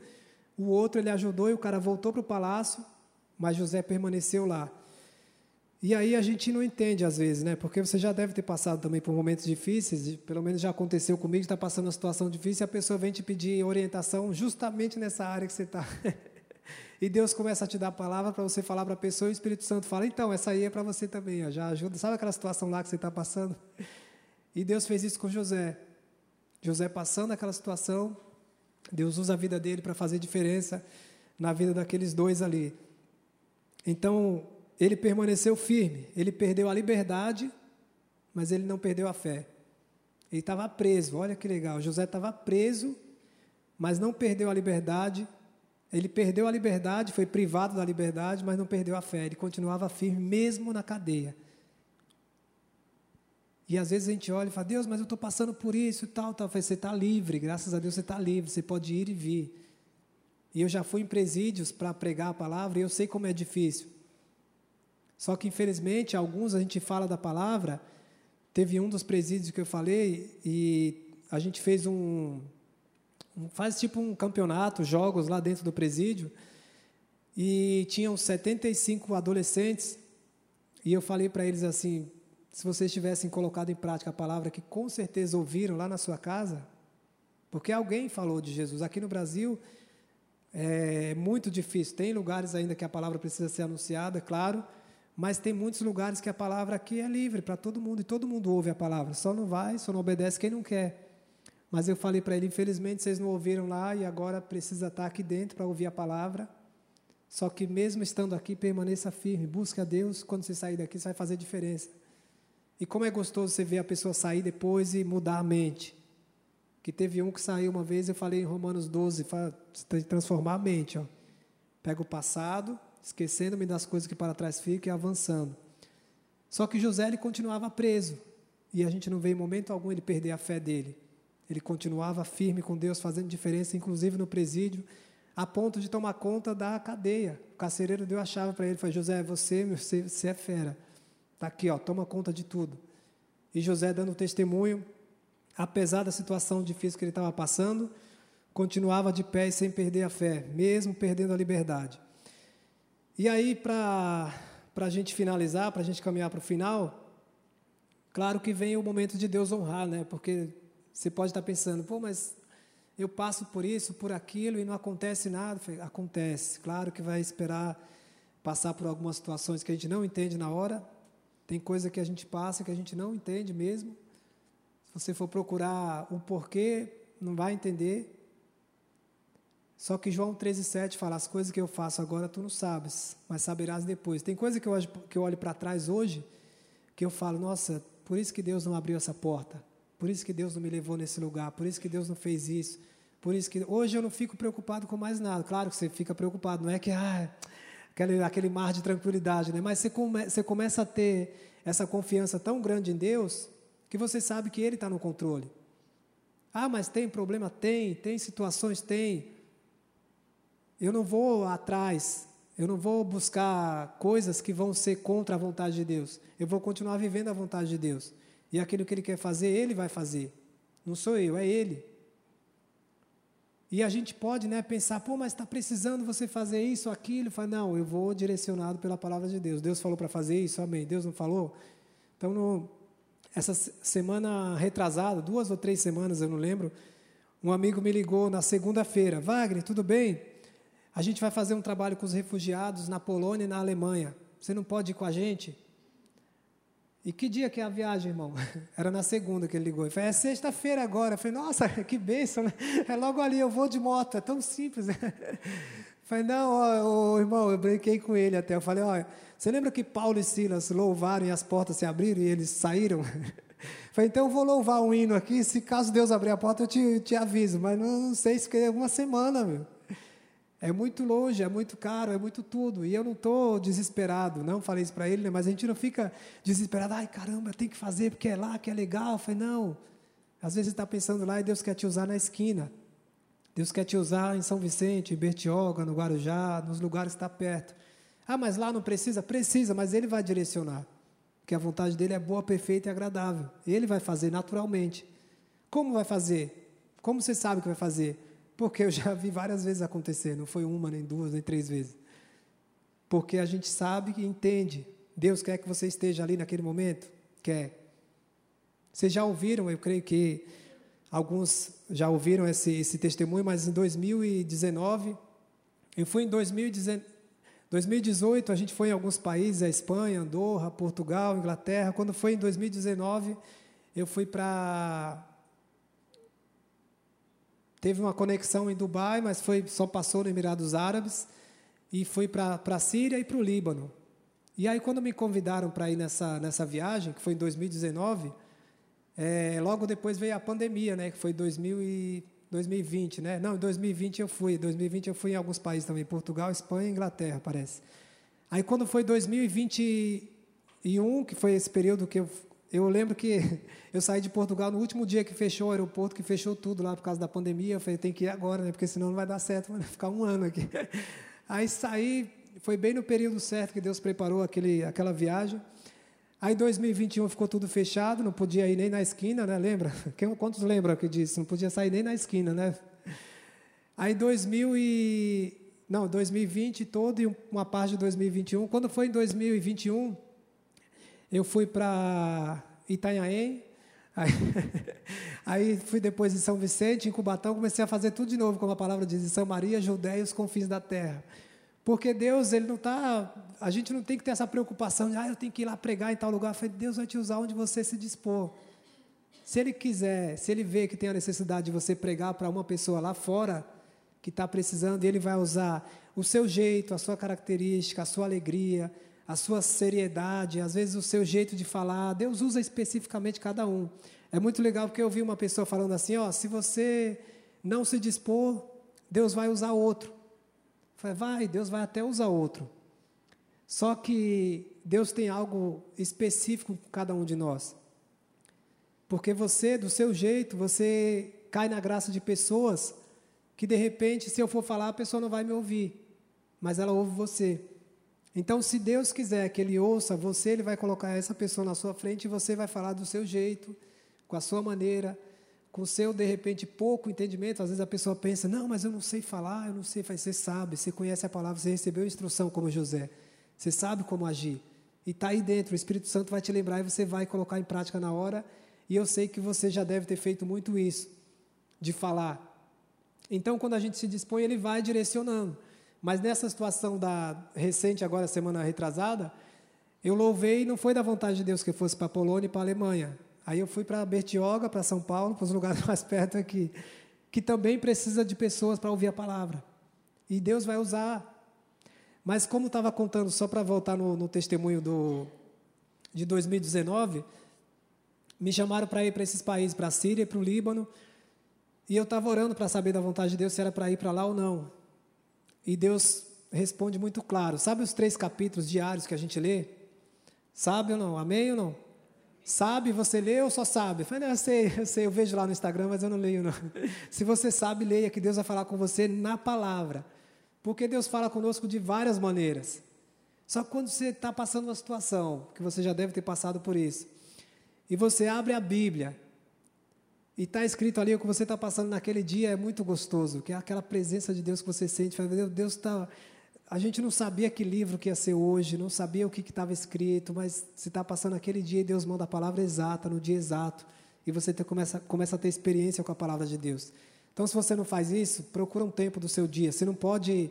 O outro ele ajudou e o cara voltou para o palácio, mas José permaneceu lá. E aí a gente não entende às vezes, né? Porque você já deve ter passado também por momentos difíceis, pelo menos já aconteceu comigo, está passando uma situação difícil a pessoa vem te pedir orientação justamente nessa área que você está. e Deus começa a te dar a palavra para você falar para a pessoa e o Espírito Santo fala, então, essa aí é para você também, ó, já ajuda. Sabe aquela situação lá que você está passando? E Deus fez isso com José. José passando aquela situação, Deus usa a vida dele para fazer diferença na vida daqueles dois ali. Então, ele permaneceu firme, ele perdeu a liberdade, mas ele não perdeu a fé. Ele estava preso, olha que legal. José estava preso, mas não perdeu a liberdade. Ele perdeu a liberdade, foi privado da liberdade, mas não perdeu a fé. Ele continuava firme mesmo na cadeia. E às vezes a gente olha e fala, Deus, mas eu estou passando por isso e tal, tal. Você está livre, graças a Deus você está livre, você pode ir e vir. E eu já fui em presídios para pregar a palavra e eu sei como é difícil. Só que, infelizmente, alguns a gente fala da palavra. Teve um dos presídios que eu falei e a gente fez um, um faz tipo um campeonato, jogos lá dentro do presídio. E tinham 75 adolescentes. E eu falei para eles assim: se vocês tivessem colocado em prática a palavra que com certeza ouviram lá na sua casa, porque alguém falou de Jesus. Aqui no Brasil é muito difícil. Tem lugares ainda que a palavra precisa ser anunciada, claro mas tem muitos lugares que a palavra aqui é livre para todo mundo, e todo mundo ouve a palavra, só não vai, só não obedece quem não quer. Mas eu falei para ele, infelizmente vocês não ouviram lá e agora precisa estar aqui dentro para ouvir a palavra. Só que mesmo estando aqui, permaneça firme, busque a Deus, quando você sair daqui, isso vai fazer diferença. E como é gostoso você ver a pessoa sair depois e mudar a mente. Que teve um que saiu uma vez, eu falei em Romanos 12, fala, transformar a mente. Ó. Pega o passado, esquecendo-me das coisas que para trás ficam e avançando. Só que José ele continuava preso, e a gente não vê em momento algum ele perder a fé dele. Ele continuava firme com Deus, fazendo diferença, inclusive no presídio, a ponto de tomar conta da cadeia. O carcereiro deu a chave para ele, falou: José, você, você, você é fera. Está aqui, ó, toma conta de tudo. E José dando testemunho, apesar da situação difícil que ele estava passando, continuava de pé e sem perder a fé, mesmo perdendo a liberdade. E aí, para a gente finalizar, para a gente caminhar para o final, claro que vem o momento de Deus honrar, né? Porque você pode estar pensando, pô, mas eu passo por isso, por aquilo e não acontece nada. Acontece. Claro que vai esperar passar por algumas situações que a gente não entende na hora. Tem coisa que a gente passa que a gente não entende mesmo. Se você for procurar o porquê, não vai entender. Só que João 13,7 fala: As coisas que eu faço agora tu não sabes, mas saberás depois. Tem coisa que eu, que eu olho para trás hoje que eu falo: Nossa, por isso que Deus não abriu essa porta, por isso que Deus não me levou nesse lugar, por isso que Deus não fez isso, por isso que. Hoje eu não fico preocupado com mais nada. Claro que você fica preocupado, não é que. Ah, aquele, aquele mar de tranquilidade, né? mas você, come, você começa a ter essa confiança tão grande em Deus que você sabe que Ele está no controle. Ah, mas tem problema? Tem. Tem situações? Tem. Eu não vou atrás, eu não vou buscar coisas que vão ser contra a vontade de Deus. Eu vou continuar vivendo a vontade de Deus. E aquilo que Ele quer fazer, Ele vai fazer. Não sou eu, é Ele. E a gente pode né, pensar, pô, mas está precisando você fazer isso, aquilo. Fala, não, eu vou direcionado pela palavra de Deus. Deus falou para fazer isso, amém. Deus não falou? Então, no, essa semana retrasada, duas ou três semanas, eu não lembro, um amigo me ligou na segunda-feira. Wagner, tudo bem? A gente vai fazer um trabalho com os refugiados na Polônia e na Alemanha. Você não pode ir com a gente? E que dia que é a viagem, irmão? Era na segunda que ele ligou. Ele falou, é sexta-feira agora. Eu falei, nossa, que bênção, né? É logo ali, eu vou de moto, é tão simples. Eu falei, não, ó, ó, irmão, eu brinquei com ele até. Eu falei, olha, você lembra que Paulo e Silas louvaram e as portas se abriram e eles saíram? Eu falei, então eu vou louvar um hino aqui, se caso Deus abrir a porta, eu te, te aviso. Mas não, não sei se é uma semana, meu. É muito longe, é muito caro, é muito tudo. E eu não estou desesperado, não falei isso para ele, né? mas a gente não fica desesperado, ai caramba, tem que fazer porque é lá que é legal. Eu falei, não. Às vezes está pensando lá e Deus quer te usar na esquina. Deus quer te usar em São Vicente, em Bertioga, no Guarujá, nos lugares que está perto. Ah, mas lá não precisa? Precisa, mas Ele vai direcionar. porque a vontade dele é boa, perfeita e agradável. Ele vai fazer naturalmente. Como vai fazer? Como você sabe que vai fazer? Porque eu já vi várias vezes acontecer, não foi uma, nem duas, nem três vezes. Porque a gente sabe e entende. Deus quer que você esteja ali naquele momento? Quer. Vocês já ouviram, eu creio que alguns já ouviram esse, esse testemunho, mas em 2019, eu fui em 2019, 2018, a gente foi em alguns países, a Espanha, Andorra, Portugal, Inglaterra. Quando foi em 2019, eu fui para. Teve uma conexão em Dubai, mas foi só passou no Emirados Árabes e fui para a Síria e para o Líbano. E aí, quando me convidaram para ir nessa, nessa viagem, que foi em 2019, é, logo depois veio a pandemia, né, que foi 2000 e 2020, né? Não, em 2020 eu fui. 2020 eu fui em alguns países também, Portugal, Espanha e Inglaterra, parece. Aí quando foi 2021, que foi esse período que eu eu lembro que eu saí de Portugal no último dia que fechou o aeroporto, que fechou tudo lá por causa da pandemia. Eu falei, tem que ir agora, né? Porque senão não vai dar certo, vai ficar um ano aqui. Aí saí, foi bem no período certo que Deus preparou aquele, aquela viagem. Aí 2021 ficou tudo fechado, não podia ir nem na esquina, né? Lembra? Quem, quantos lembram que disse? Não podia sair nem na esquina, né? Aí 2000 e não, 2020 todo e uma parte de 2021. Quando foi em 2021, eu fui para Itanhaém, aí, aí, fui depois em São Vicente, em Cubatão, comecei a fazer tudo de novo, como a palavra diz, em São Maria, Judéia os confins da terra. Porque Deus, ele não está. A gente não tem que ter essa preocupação de, ah, eu tenho que ir lá pregar em tal lugar. falei, Deus vai te usar onde você se dispor. Se Ele quiser, se Ele vê que tem a necessidade de você pregar para uma pessoa lá fora, que está precisando, Ele vai usar o seu jeito, a sua característica, a sua alegria, a sua seriedade, às vezes o seu jeito de falar. Deus usa especificamente cada um. É muito legal porque eu vi uma pessoa falando assim: ó, se você não se dispor, Deus vai usar outro. Falei, vai, Deus vai até usar outro. Só que Deus tem algo específico com cada um de nós. Porque você, do seu jeito, você cai na graça de pessoas que de repente, se eu for falar, a pessoa não vai me ouvir, mas ela ouve você. Então, se Deus quiser que ele ouça você, ele vai colocar essa pessoa na sua frente e você vai falar do seu jeito, com a sua maneira, com o seu, de repente, pouco entendimento, às vezes a pessoa pensa, não, mas eu não sei falar, eu não sei, você sabe, você conhece a palavra, você recebeu instrução como José, você sabe como agir, e está aí dentro, o Espírito Santo vai te lembrar e você vai colocar em prática na hora, e eu sei que você já deve ter feito muito isso, de falar. Então, quando a gente se dispõe, ele vai direcionando. Mas nessa situação da recente, agora semana retrasada, eu louvei, não foi da vontade de Deus que eu fosse para a Polônia e para a Alemanha. Aí eu fui para Bertioga, para São Paulo, para os lugares mais perto aqui, que também precisa de pessoas para ouvir a palavra. E Deus vai usar. Mas como estava contando, só para voltar no, no testemunho do, de 2019, me chamaram para ir para esses países, para a Síria, para o Líbano, e eu estava orando para saber da vontade de Deus se era para ir para lá ou não. E Deus responde muito claro. Sabe os três capítulos diários que a gente lê? Sabe ou não? Amém ou não? Sabe, você lê ou só sabe? Eu falei, não, eu sei, eu sei, eu vejo lá no Instagram, mas eu não leio não. Se você sabe, leia, que Deus vai falar com você na palavra. Porque Deus fala conosco de várias maneiras. Só que quando você está passando uma situação, que você já deve ter passado por isso, e você abre a Bíblia, e está escrito ali o que você está passando naquele dia, é muito gostoso, que é aquela presença de Deus que você sente, Deus está a gente não sabia que livro que ia ser hoje, não sabia o que estava escrito, mas se está passando aquele dia e Deus manda a palavra exata, no dia exato, e você te, começa, começa a ter experiência com a palavra de Deus. Então, se você não faz isso, procura um tempo do seu dia. Você não pode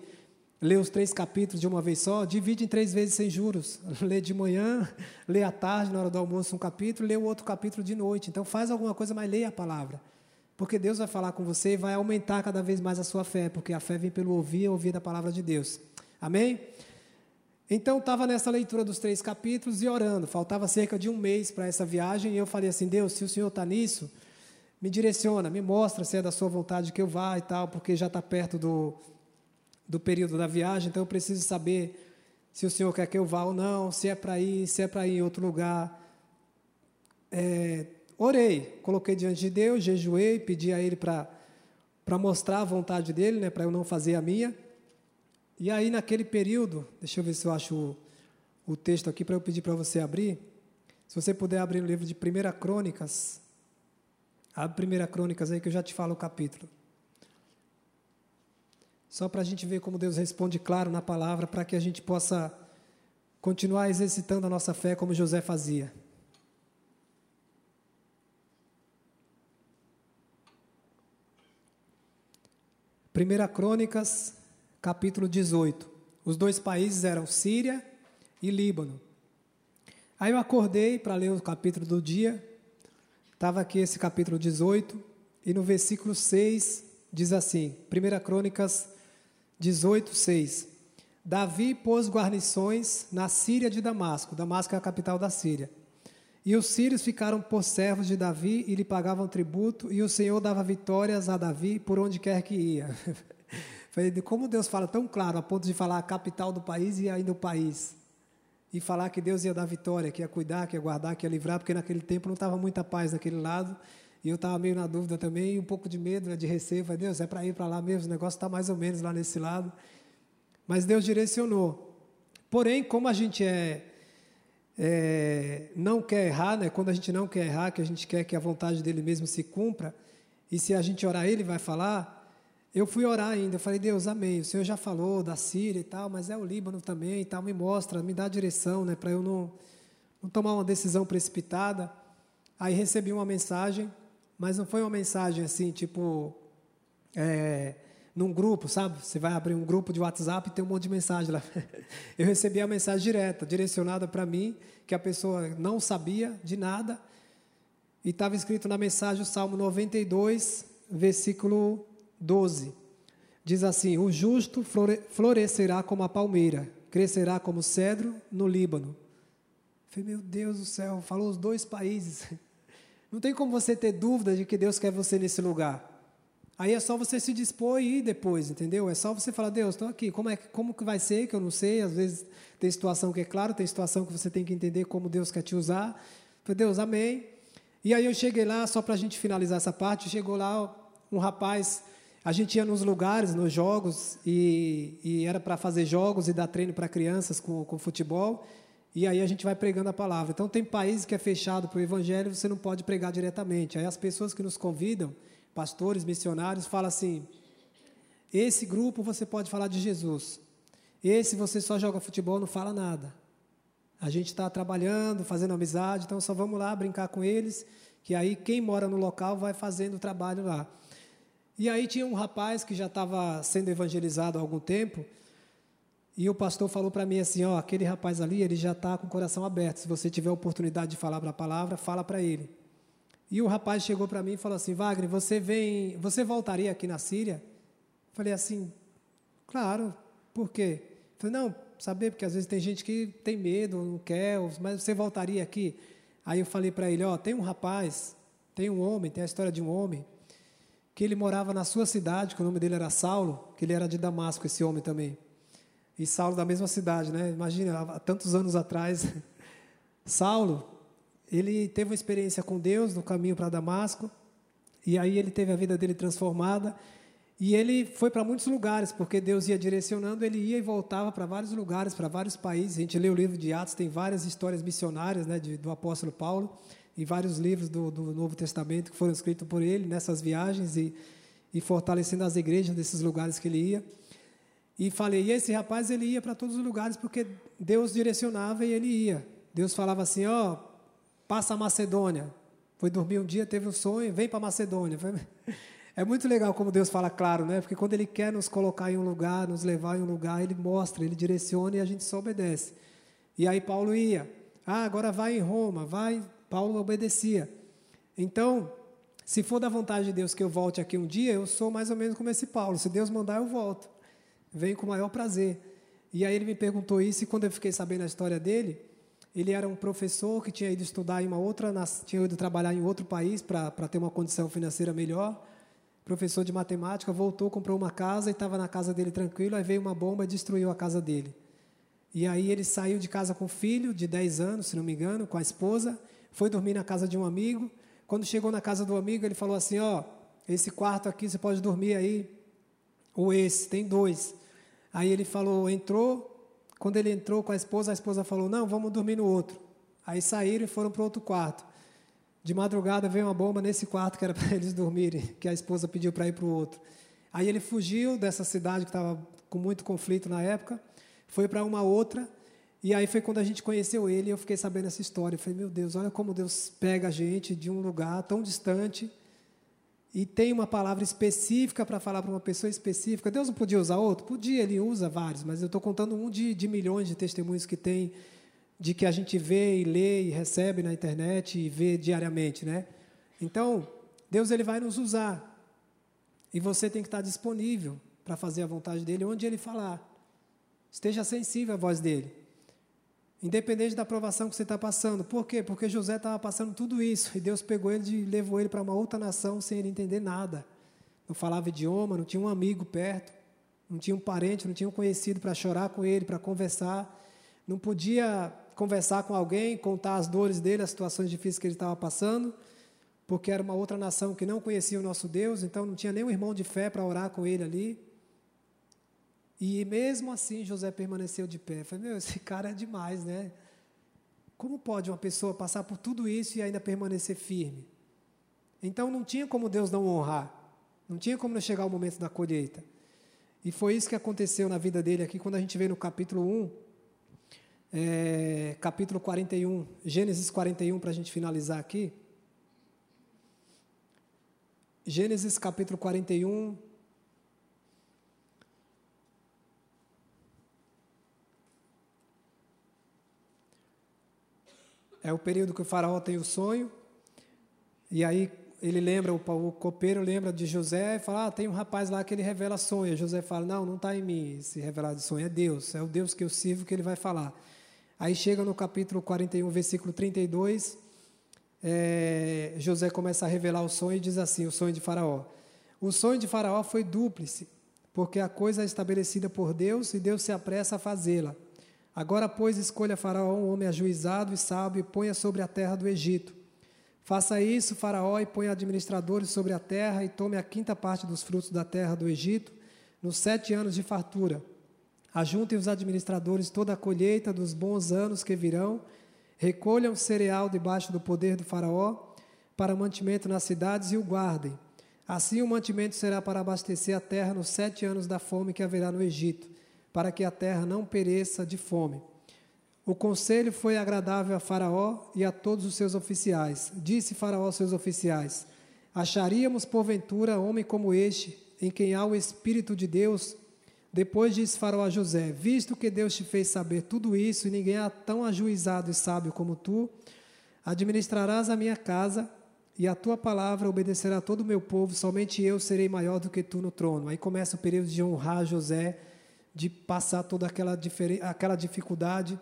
ler os três capítulos de uma vez só, divide em três vezes sem juros. Lê de manhã, lê à tarde, na hora do almoço, um capítulo, lê o outro capítulo de noite. Então, faz alguma coisa, mas leia a palavra. Porque Deus vai falar com você e vai aumentar cada vez mais a sua fé, porque a fé vem pelo ouvir e ouvir da palavra de Deus. Amém? Então, estava nessa leitura dos três capítulos e orando. Faltava cerca de um mês para essa viagem. E eu falei assim: Deus, se o Senhor está nisso, me direciona, me mostra se é da Sua vontade que eu vá e tal, porque já está perto do, do período da viagem. Então, eu preciso saber se o Senhor quer que eu vá ou não, se é para ir, se é para ir em outro lugar. É, orei, coloquei diante de Deus, jejuei, pedi a Ele para mostrar a vontade dele, né, para eu não fazer a minha. E aí, naquele período, deixa eu ver se eu acho o, o texto aqui para eu pedir para você abrir. Se você puder abrir o livro de 1 Crônicas, abre 1 Crônicas aí que eu já te falo o capítulo. Só para a gente ver como Deus responde claro na palavra, para que a gente possa continuar exercitando a nossa fé como José fazia. Primeira Crônicas, capítulo 18. Os dois países eram Síria e Líbano. Aí eu acordei para ler o capítulo do dia. Estava aqui esse capítulo 18 e no versículo 6 diz assim: 1 Crônicas 18, 6. Davi pôs guarnições na Síria de Damasco. Damasco é a capital da Síria. E os sírios ficaram por servos de Davi e lhe pagavam tributo, e o Senhor dava vitórias a Davi por onde quer que ia. Como Deus fala tão claro, a ponto de falar a capital do país e ainda o país. E falar que Deus ia dar vitória, que ia cuidar, que ia guardar, que ia livrar, porque naquele tempo não estava muita paz naquele lado. E eu estava meio na dúvida também, um pouco de medo, né, de receio. Falei, Deus, é para ir para lá mesmo, o negócio está mais ou menos lá nesse lado. Mas Deus direcionou. Porém, como a gente é, é, não quer errar, né, quando a gente não quer errar, que a gente quer que a vontade dele mesmo se cumpra, e se a gente orar, ele vai falar. Eu fui orar ainda, eu falei, Deus, amém. O Senhor já falou da Síria e tal, mas é o Líbano também e tal, me mostra, me dá direção, né, para eu não, não tomar uma decisão precipitada. Aí recebi uma mensagem mas não foi uma mensagem assim, tipo, é, num grupo, sabe? Você vai abrir um grupo de WhatsApp e tem um monte de mensagem lá. Eu recebi a mensagem direta, direcionada para mim, que a pessoa não sabia de nada, e estava escrito na mensagem o Salmo 92, versículo 12. Diz assim: O justo florescerá como a palmeira, crescerá como cedro no Líbano. Eu falei, meu Deus do céu, falou os dois países. Não tem como você ter dúvida de que Deus quer você nesse lugar. Aí é só você se dispor e ir depois, entendeu? É só você falar, Deus, estou aqui. Como, é, como que vai ser? Que eu não sei. Às vezes tem situação que é claro, tem situação que você tem que entender como Deus quer te usar. Falei, Deus, amém. E aí eu cheguei lá, só para a gente finalizar essa parte, chegou lá um rapaz, a gente ia nos lugares, nos jogos, e, e era para fazer jogos e dar treino para crianças com, com futebol e aí a gente vai pregando a palavra. Então, tem países que é fechado para o evangelho, você não pode pregar diretamente. Aí as pessoas que nos convidam, pastores, missionários, falam assim: esse grupo você pode falar de Jesus. Esse você só joga futebol, não fala nada. A gente está trabalhando, fazendo amizade, então só vamos lá brincar com eles, que aí quem mora no local vai fazendo o trabalho lá. E aí tinha um rapaz que já estava sendo evangelizado há algum tempo, e o pastor falou para mim assim, ó, aquele rapaz ali, ele já está com o coração aberto. Se você tiver oportunidade de falar a palavra, fala para ele. E o rapaz chegou para mim e falou assim, Wagner, você vem, você voltaria aqui na Síria? Falei assim, claro. Por quê? Falei, não, saber porque às vezes tem gente que tem medo, não quer, mas você voltaria aqui? Aí eu falei para ele, ó, tem um rapaz, tem um homem, tem a história de um homem que ele morava na sua cidade, que o nome dele era Saulo, que ele era de Damasco, esse homem também e Saulo da mesma cidade, né? Imagina, há tantos anos atrás, Saulo, ele teve uma experiência com Deus no caminho para Damasco, e aí ele teve a vida dele transformada, e ele foi para muitos lugares, porque Deus ia direcionando, ele ia e voltava para vários lugares, para vários países. A gente lê o livro de Atos, tem várias histórias missionárias né, de, do apóstolo Paulo, e vários livros do, do, Novo Testamento que foram escritos por ele nessas viagens e, e fortalecendo as igrejas desses lugares que ele ia. E falei, e esse rapaz ele ia para todos os lugares porque Deus direcionava e ele ia. Deus falava assim, ó, oh, passa a Macedônia. Foi dormir um dia, teve um sonho, vem para Macedônia. É muito legal como Deus fala claro, né? Porque quando Ele quer nos colocar em um lugar, nos levar em um lugar, Ele mostra, Ele direciona e a gente só obedece. E aí Paulo ia. Ah, agora vai em Roma, vai. Paulo obedecia. Então, se for da vontade de Deus que eu volte aqui um dia, eu sou mais ou menos como esse Paulo. Se Deus mandar, eu volto. Venho com o maior prazer. E aí ele me perguntou isso, e quando eu fiquei sabendo a história dele, ele era um professor que tinha ido estudar em uma outra, tinha ido trabalhar em outro país para ter uma condição financeira melhor. Professor de matemática, voltou, comprou uma casa e estava na casa dele tranquilo, aí veio uma bomba e destruiu a casa dele. E aí ele saiu de casa com o filho, de 10 anos, se não me engano, com a esposa, foi dormir na casa de um amigo. Quando chegou na casa do amigo, ele falou assim: Ó, esse quarto aqui você pode dormir aí, ou esse, tem dois. Aí ele falou, entrou. Quando ele entrou com a esposa, a esposa falou: Não, vamos dormir no outro. Aí saíram e foram para outro quarto. De madrugada veio uma bomba nesse quarto que era para eles dormirem, que a esposa pediu para ir para o outro. Aí ele fugiu dessa cidade que estava com muito conflito na época, foi para uma outra, e aí foi quando a gente conheceu ele e eu fiquei sabendo essa história. Eu falei, meu Deus, olha como Deus pega a gente de um lugar tão distante e tem uma palavra específica para falar para uma pessoa específica. Deus não podia usar outro? Podia, ele usa vários, mas eu estou contando um de, de milhões de testemunhos que tem, de que a gente vê e lê e recebe na internet e vê diariamente, né? Então, Deus ele vai nos usar. E você tem que estar disponível para fazer a vontade dele onde ele falar. Esteja sensível à voz dele. Independente da aprovação que você está passando. Por quê? Porque José estava passando tudo isso. E Deus pegou ele e levou ele para uma outra nação sem ele entender nada. Não falava idioma, não tinha um amigo perto, não tinha um parente, não tinha um conhecido para chorar com ele, para conversar. Não podia conversar com alguém, contar as dores dele, as situações difíceis que ele estava passando, porque era uma outra nação que não conhecia o nosso Deus, então não tinha nenhum irmão de fé para orar com ele ali. E mesmo assim José permaneceu de pé. Eu falei, meu, esse cara é demais, né? Como pode uma pessoa passar por tudo isso e ainda permanecer firme? Então não tinha como Deus não honrar. Não tinha como não chegar o momento da colheita. E foi isso que aconteceu na vida dele aqui, quando a gente vê no capítulo 1, é, capítulo 41, Gênesis 41, para a gente finalizar aqui. Gênesis capítulo 41, É o período que o faraó tem o sonho, e aí ele lembra, o, copeiro lembra de José e fala: Ah, tem um rapaz lá que ele revela sonho. José fala: Não, não está em mim esse revelar de sonho, é Deus, é o Deus que eu sirvo que ele vai falar. Aí chega no capítulo 41, versículo 32, é, José começa a revelar o sonho e diz assim: O sonho de Faraó. O sonho de Faraó foi dúplice, porque a coisa é estabelecida por Deus e Deus se apressa a fazê-la. Agora, pois, escolha Faraó um homem ajuizado e sábio e ponha sobre a terra do Egito. Faça isso, Faraó, e ponha administradores sobre a terra e tome a quinta parte dos frutos da terra do Egito nos sete anos de fartura. Ajuntem os administradores toda a colheita dos bons anos que virão. Recolham cereal debaixo do poder do Faraó para mantimento nas cidades e o guardem. Assim o mantimento será para abastecer a terra nos sete anos da fome que haverá no Egito para que a terra não pereça de fome. O conselho foi agradável a Faraó e a todos os seus oficiais. Disse Faraó aos seus oficiais: Acharíamos porventura homem como este, em quem há o Espírito de Deus? Depois disse Faraó a José: Visto que Deus te fez saber tudo isso e ninguém é tão ajuizado e sábio como tu, administrarás a minha casa e a tua palavra obedecerá todo o meu povo, somente eu serei maior do que tu no trono. Aí começa o período de honrar José de passar toda aquela, aquela dificuldade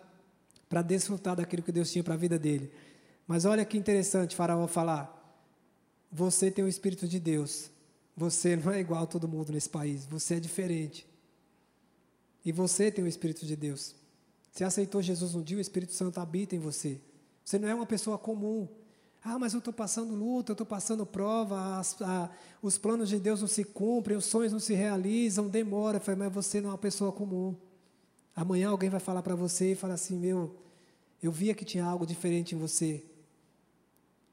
para desfrutar daquilo que Deus tinha para a vida dele. Mas olha que interessante Faraó falar: você tem o Espírito de Deus. Você não é igual a todo mundo nesse país. Você é diferente. E você tem o Espírito de Deus. Você aceitou Jesus um dia, o Espírito Santo habita em você. Você não é uma pessoa comum. Ah, mas eu estou passando luta, eu estou passando prova, as, a, os planos de Deus não se cumprem, os sonhos não se realizam, demora. Eu falei, mas você não é uma pessoa comum. Amanhã alguém vai falar para você e falar assim: meu, eu via que tinha algo diferente em você.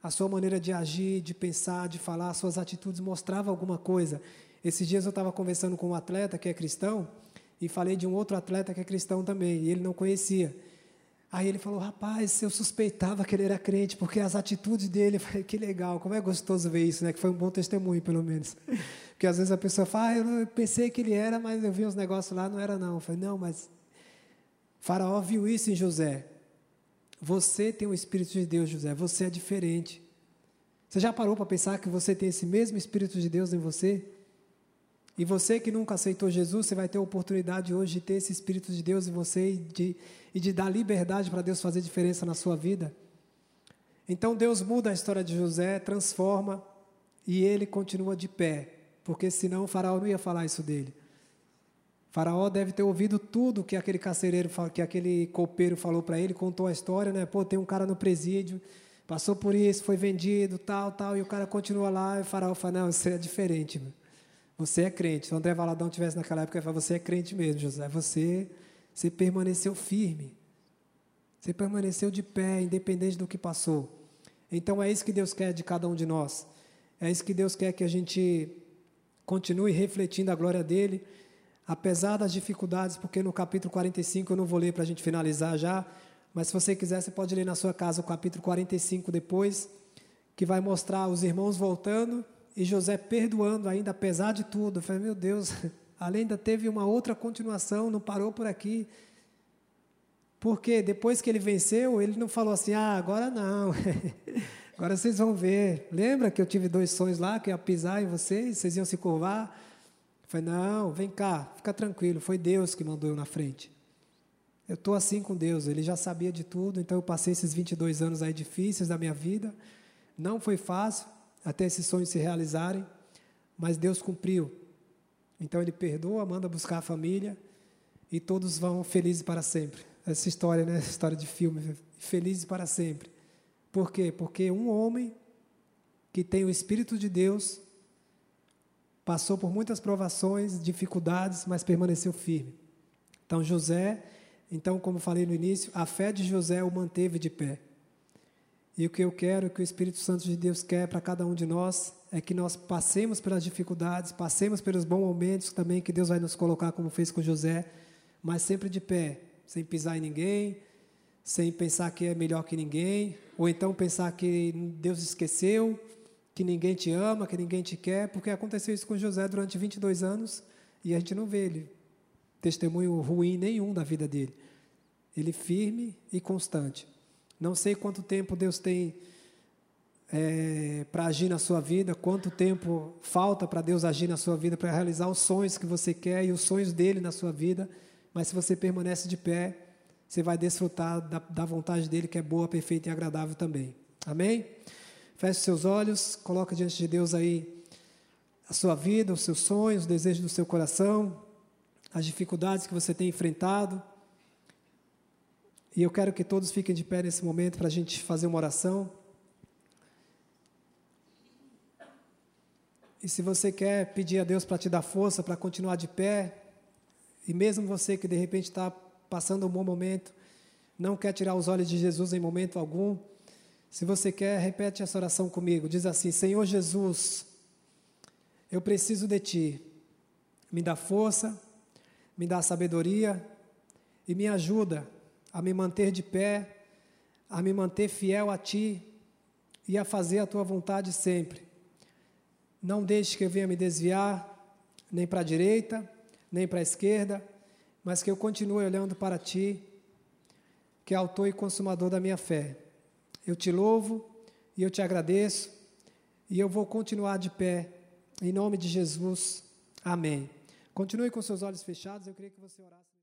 A sua maneira de agir, de pensar, de falar, as suas atitudes mostravam alguma coisa. Esses dias eu estava conversando com um atleta que é cristão e falei de um outro atleta que é cristão também, e ele não conhecia. Aí ele falou, rapaz, eu suspeitava que ele era crente, porque as atitudes dele, falei, que legal, como é gostoso ver isso, né? Que foi um bom testemunho, pelo menos. Porque às vezes a pessoa fala, ah, eu pensei que ele era, mas eu vi uns negócios lá, não era não. Eu falei, não, mas Faraó viu isso em José. Você tem o Espírito de Deus, José, você é diferente. Você já parou para pensar que você tem esse mesmo Espírito de Deus em você? E você que nunca aceitou Jesus, você vai ter a oportunidade hoje de ter esse Espírito de Deus em você e de, e de dar liberdade para Deus fazer diferença na sua vida. Então Deus muda a história de José, transforma e ele continua de pé, porque senão o faraó não ia falar isso dele. Faraó deve ter ouvido tudo que aquele carcereiro, que aquele copeiro falou para ele, contou a história, né? Pô, tem um cara no presídio, passou por isso, foi vendido, tal, tal, e o cara continua lá, e o faraó fala, não, isso é diferente, meu. Você é crente. Se o André Valadão tivesse naquela época, ele falava, você é crente mesmo, José. Você, você permaneceu firme. Você permaneceu de pé, independente do que passou. Então é isso que Deus quer de cada um de nós. É isso que Deus quer que a gente continue refletindo a glória dele, apesar das dificuldades, porque no capítulo 45 eu não vou ler para a gente finalizar já, mas se você quiser, você pode ler na sua casa o capítulo 45 depois, que vai mostrar os irmãos voltando e José perdoando ainda, apesar de tudo. Eu falei, meu Deus, além ainda teve uma outra continuação, não parou por aqui. Porque depois que ele venceu, ele não falou assim, ah, agora não. agora vocês vão ver. Lembra que eu tive dois sonhos lá, que ia pisar em vocês, vocês iam se curvar? Falei, não, vem cá, fica tranquilo, foi Deus que mandou eu na frente. Eu estou assim com Deus, Ele já sabia de tudo, então eu passei esses 22 anos aí difíceis da minha vida. Não foi fácil até esses sonhos se realizarem, mas Deus cumpriu. Então Ele perdoa, manda buscar a família e todos vão felizes para sempre. Essa história, né? História de filme, felizes para sempre. Por quê? Porque um homem que tem o Espírito de Deus passou por muitas provações, dificuldades, mas permaneceu firme. Então José então, como falei no início, a fé de José o manteve de pé. E o que eu quero, o que o Espírito Santo de Deus quer para cada um de nós, é que nós passemos pelas dificuldades, passemos pelos bons momentos também que Deus vai nos colocar, como fez com José, mas sempre de pé, sem pisar em ninguém, sem pensar que é melhor que ninguém, ou então pensar que Deus esqueceu, que ninguém te ama, que ninguém te quer, porque aconteceu isso com José durante 22 anos e a gente não vê ele testemunho ruim nenhum da vida dele. Ele firme e constante. Não sei quanto tempo Deus tem é, para agir na sua vida, quanto tempo falta para Deus agir na sua vida, para realizar os sonhos que você quer e os sonhos dele na sua vida, mas se você permanece de pé, você vai desfrutar da, da vontade dele, que é boa, perfeita e agradável também. Amém? Feche seus olhos, coloca diante de Deus aí a sua vida, os seus sonhos, os desejos do seu coração as dificuldades que você tem enfrentado. E eu quero que todos fiquem de pé nesse momento para a gente fazer uma oração. E se você quer pedir a Deus para te dar força para continuar de pé, e mesmo você que de repente está passando um bom momento, não quer tirar os olhos de Jesus em momento algum, se você quer, repete essa oração comigo. Diz assim: Senhor Jesus, eu preciso de Ti. Me dá força, me dá sabedoria e me ajuda a me manter de pé, a me manter fiel a Ti e a fazer a Tua vontade sempre. Não deixe que eu venha me desviar, nem para a direita, nem para a esquerda, mas que eu continue olhando para Ti, que é autor e consumador da minha fé. Eu te louvo e eu te agradeço, e eu vou continuar de pé, em nome de Jesus. Amém. Continue com seus olhos fechados, eu queria que você orasse.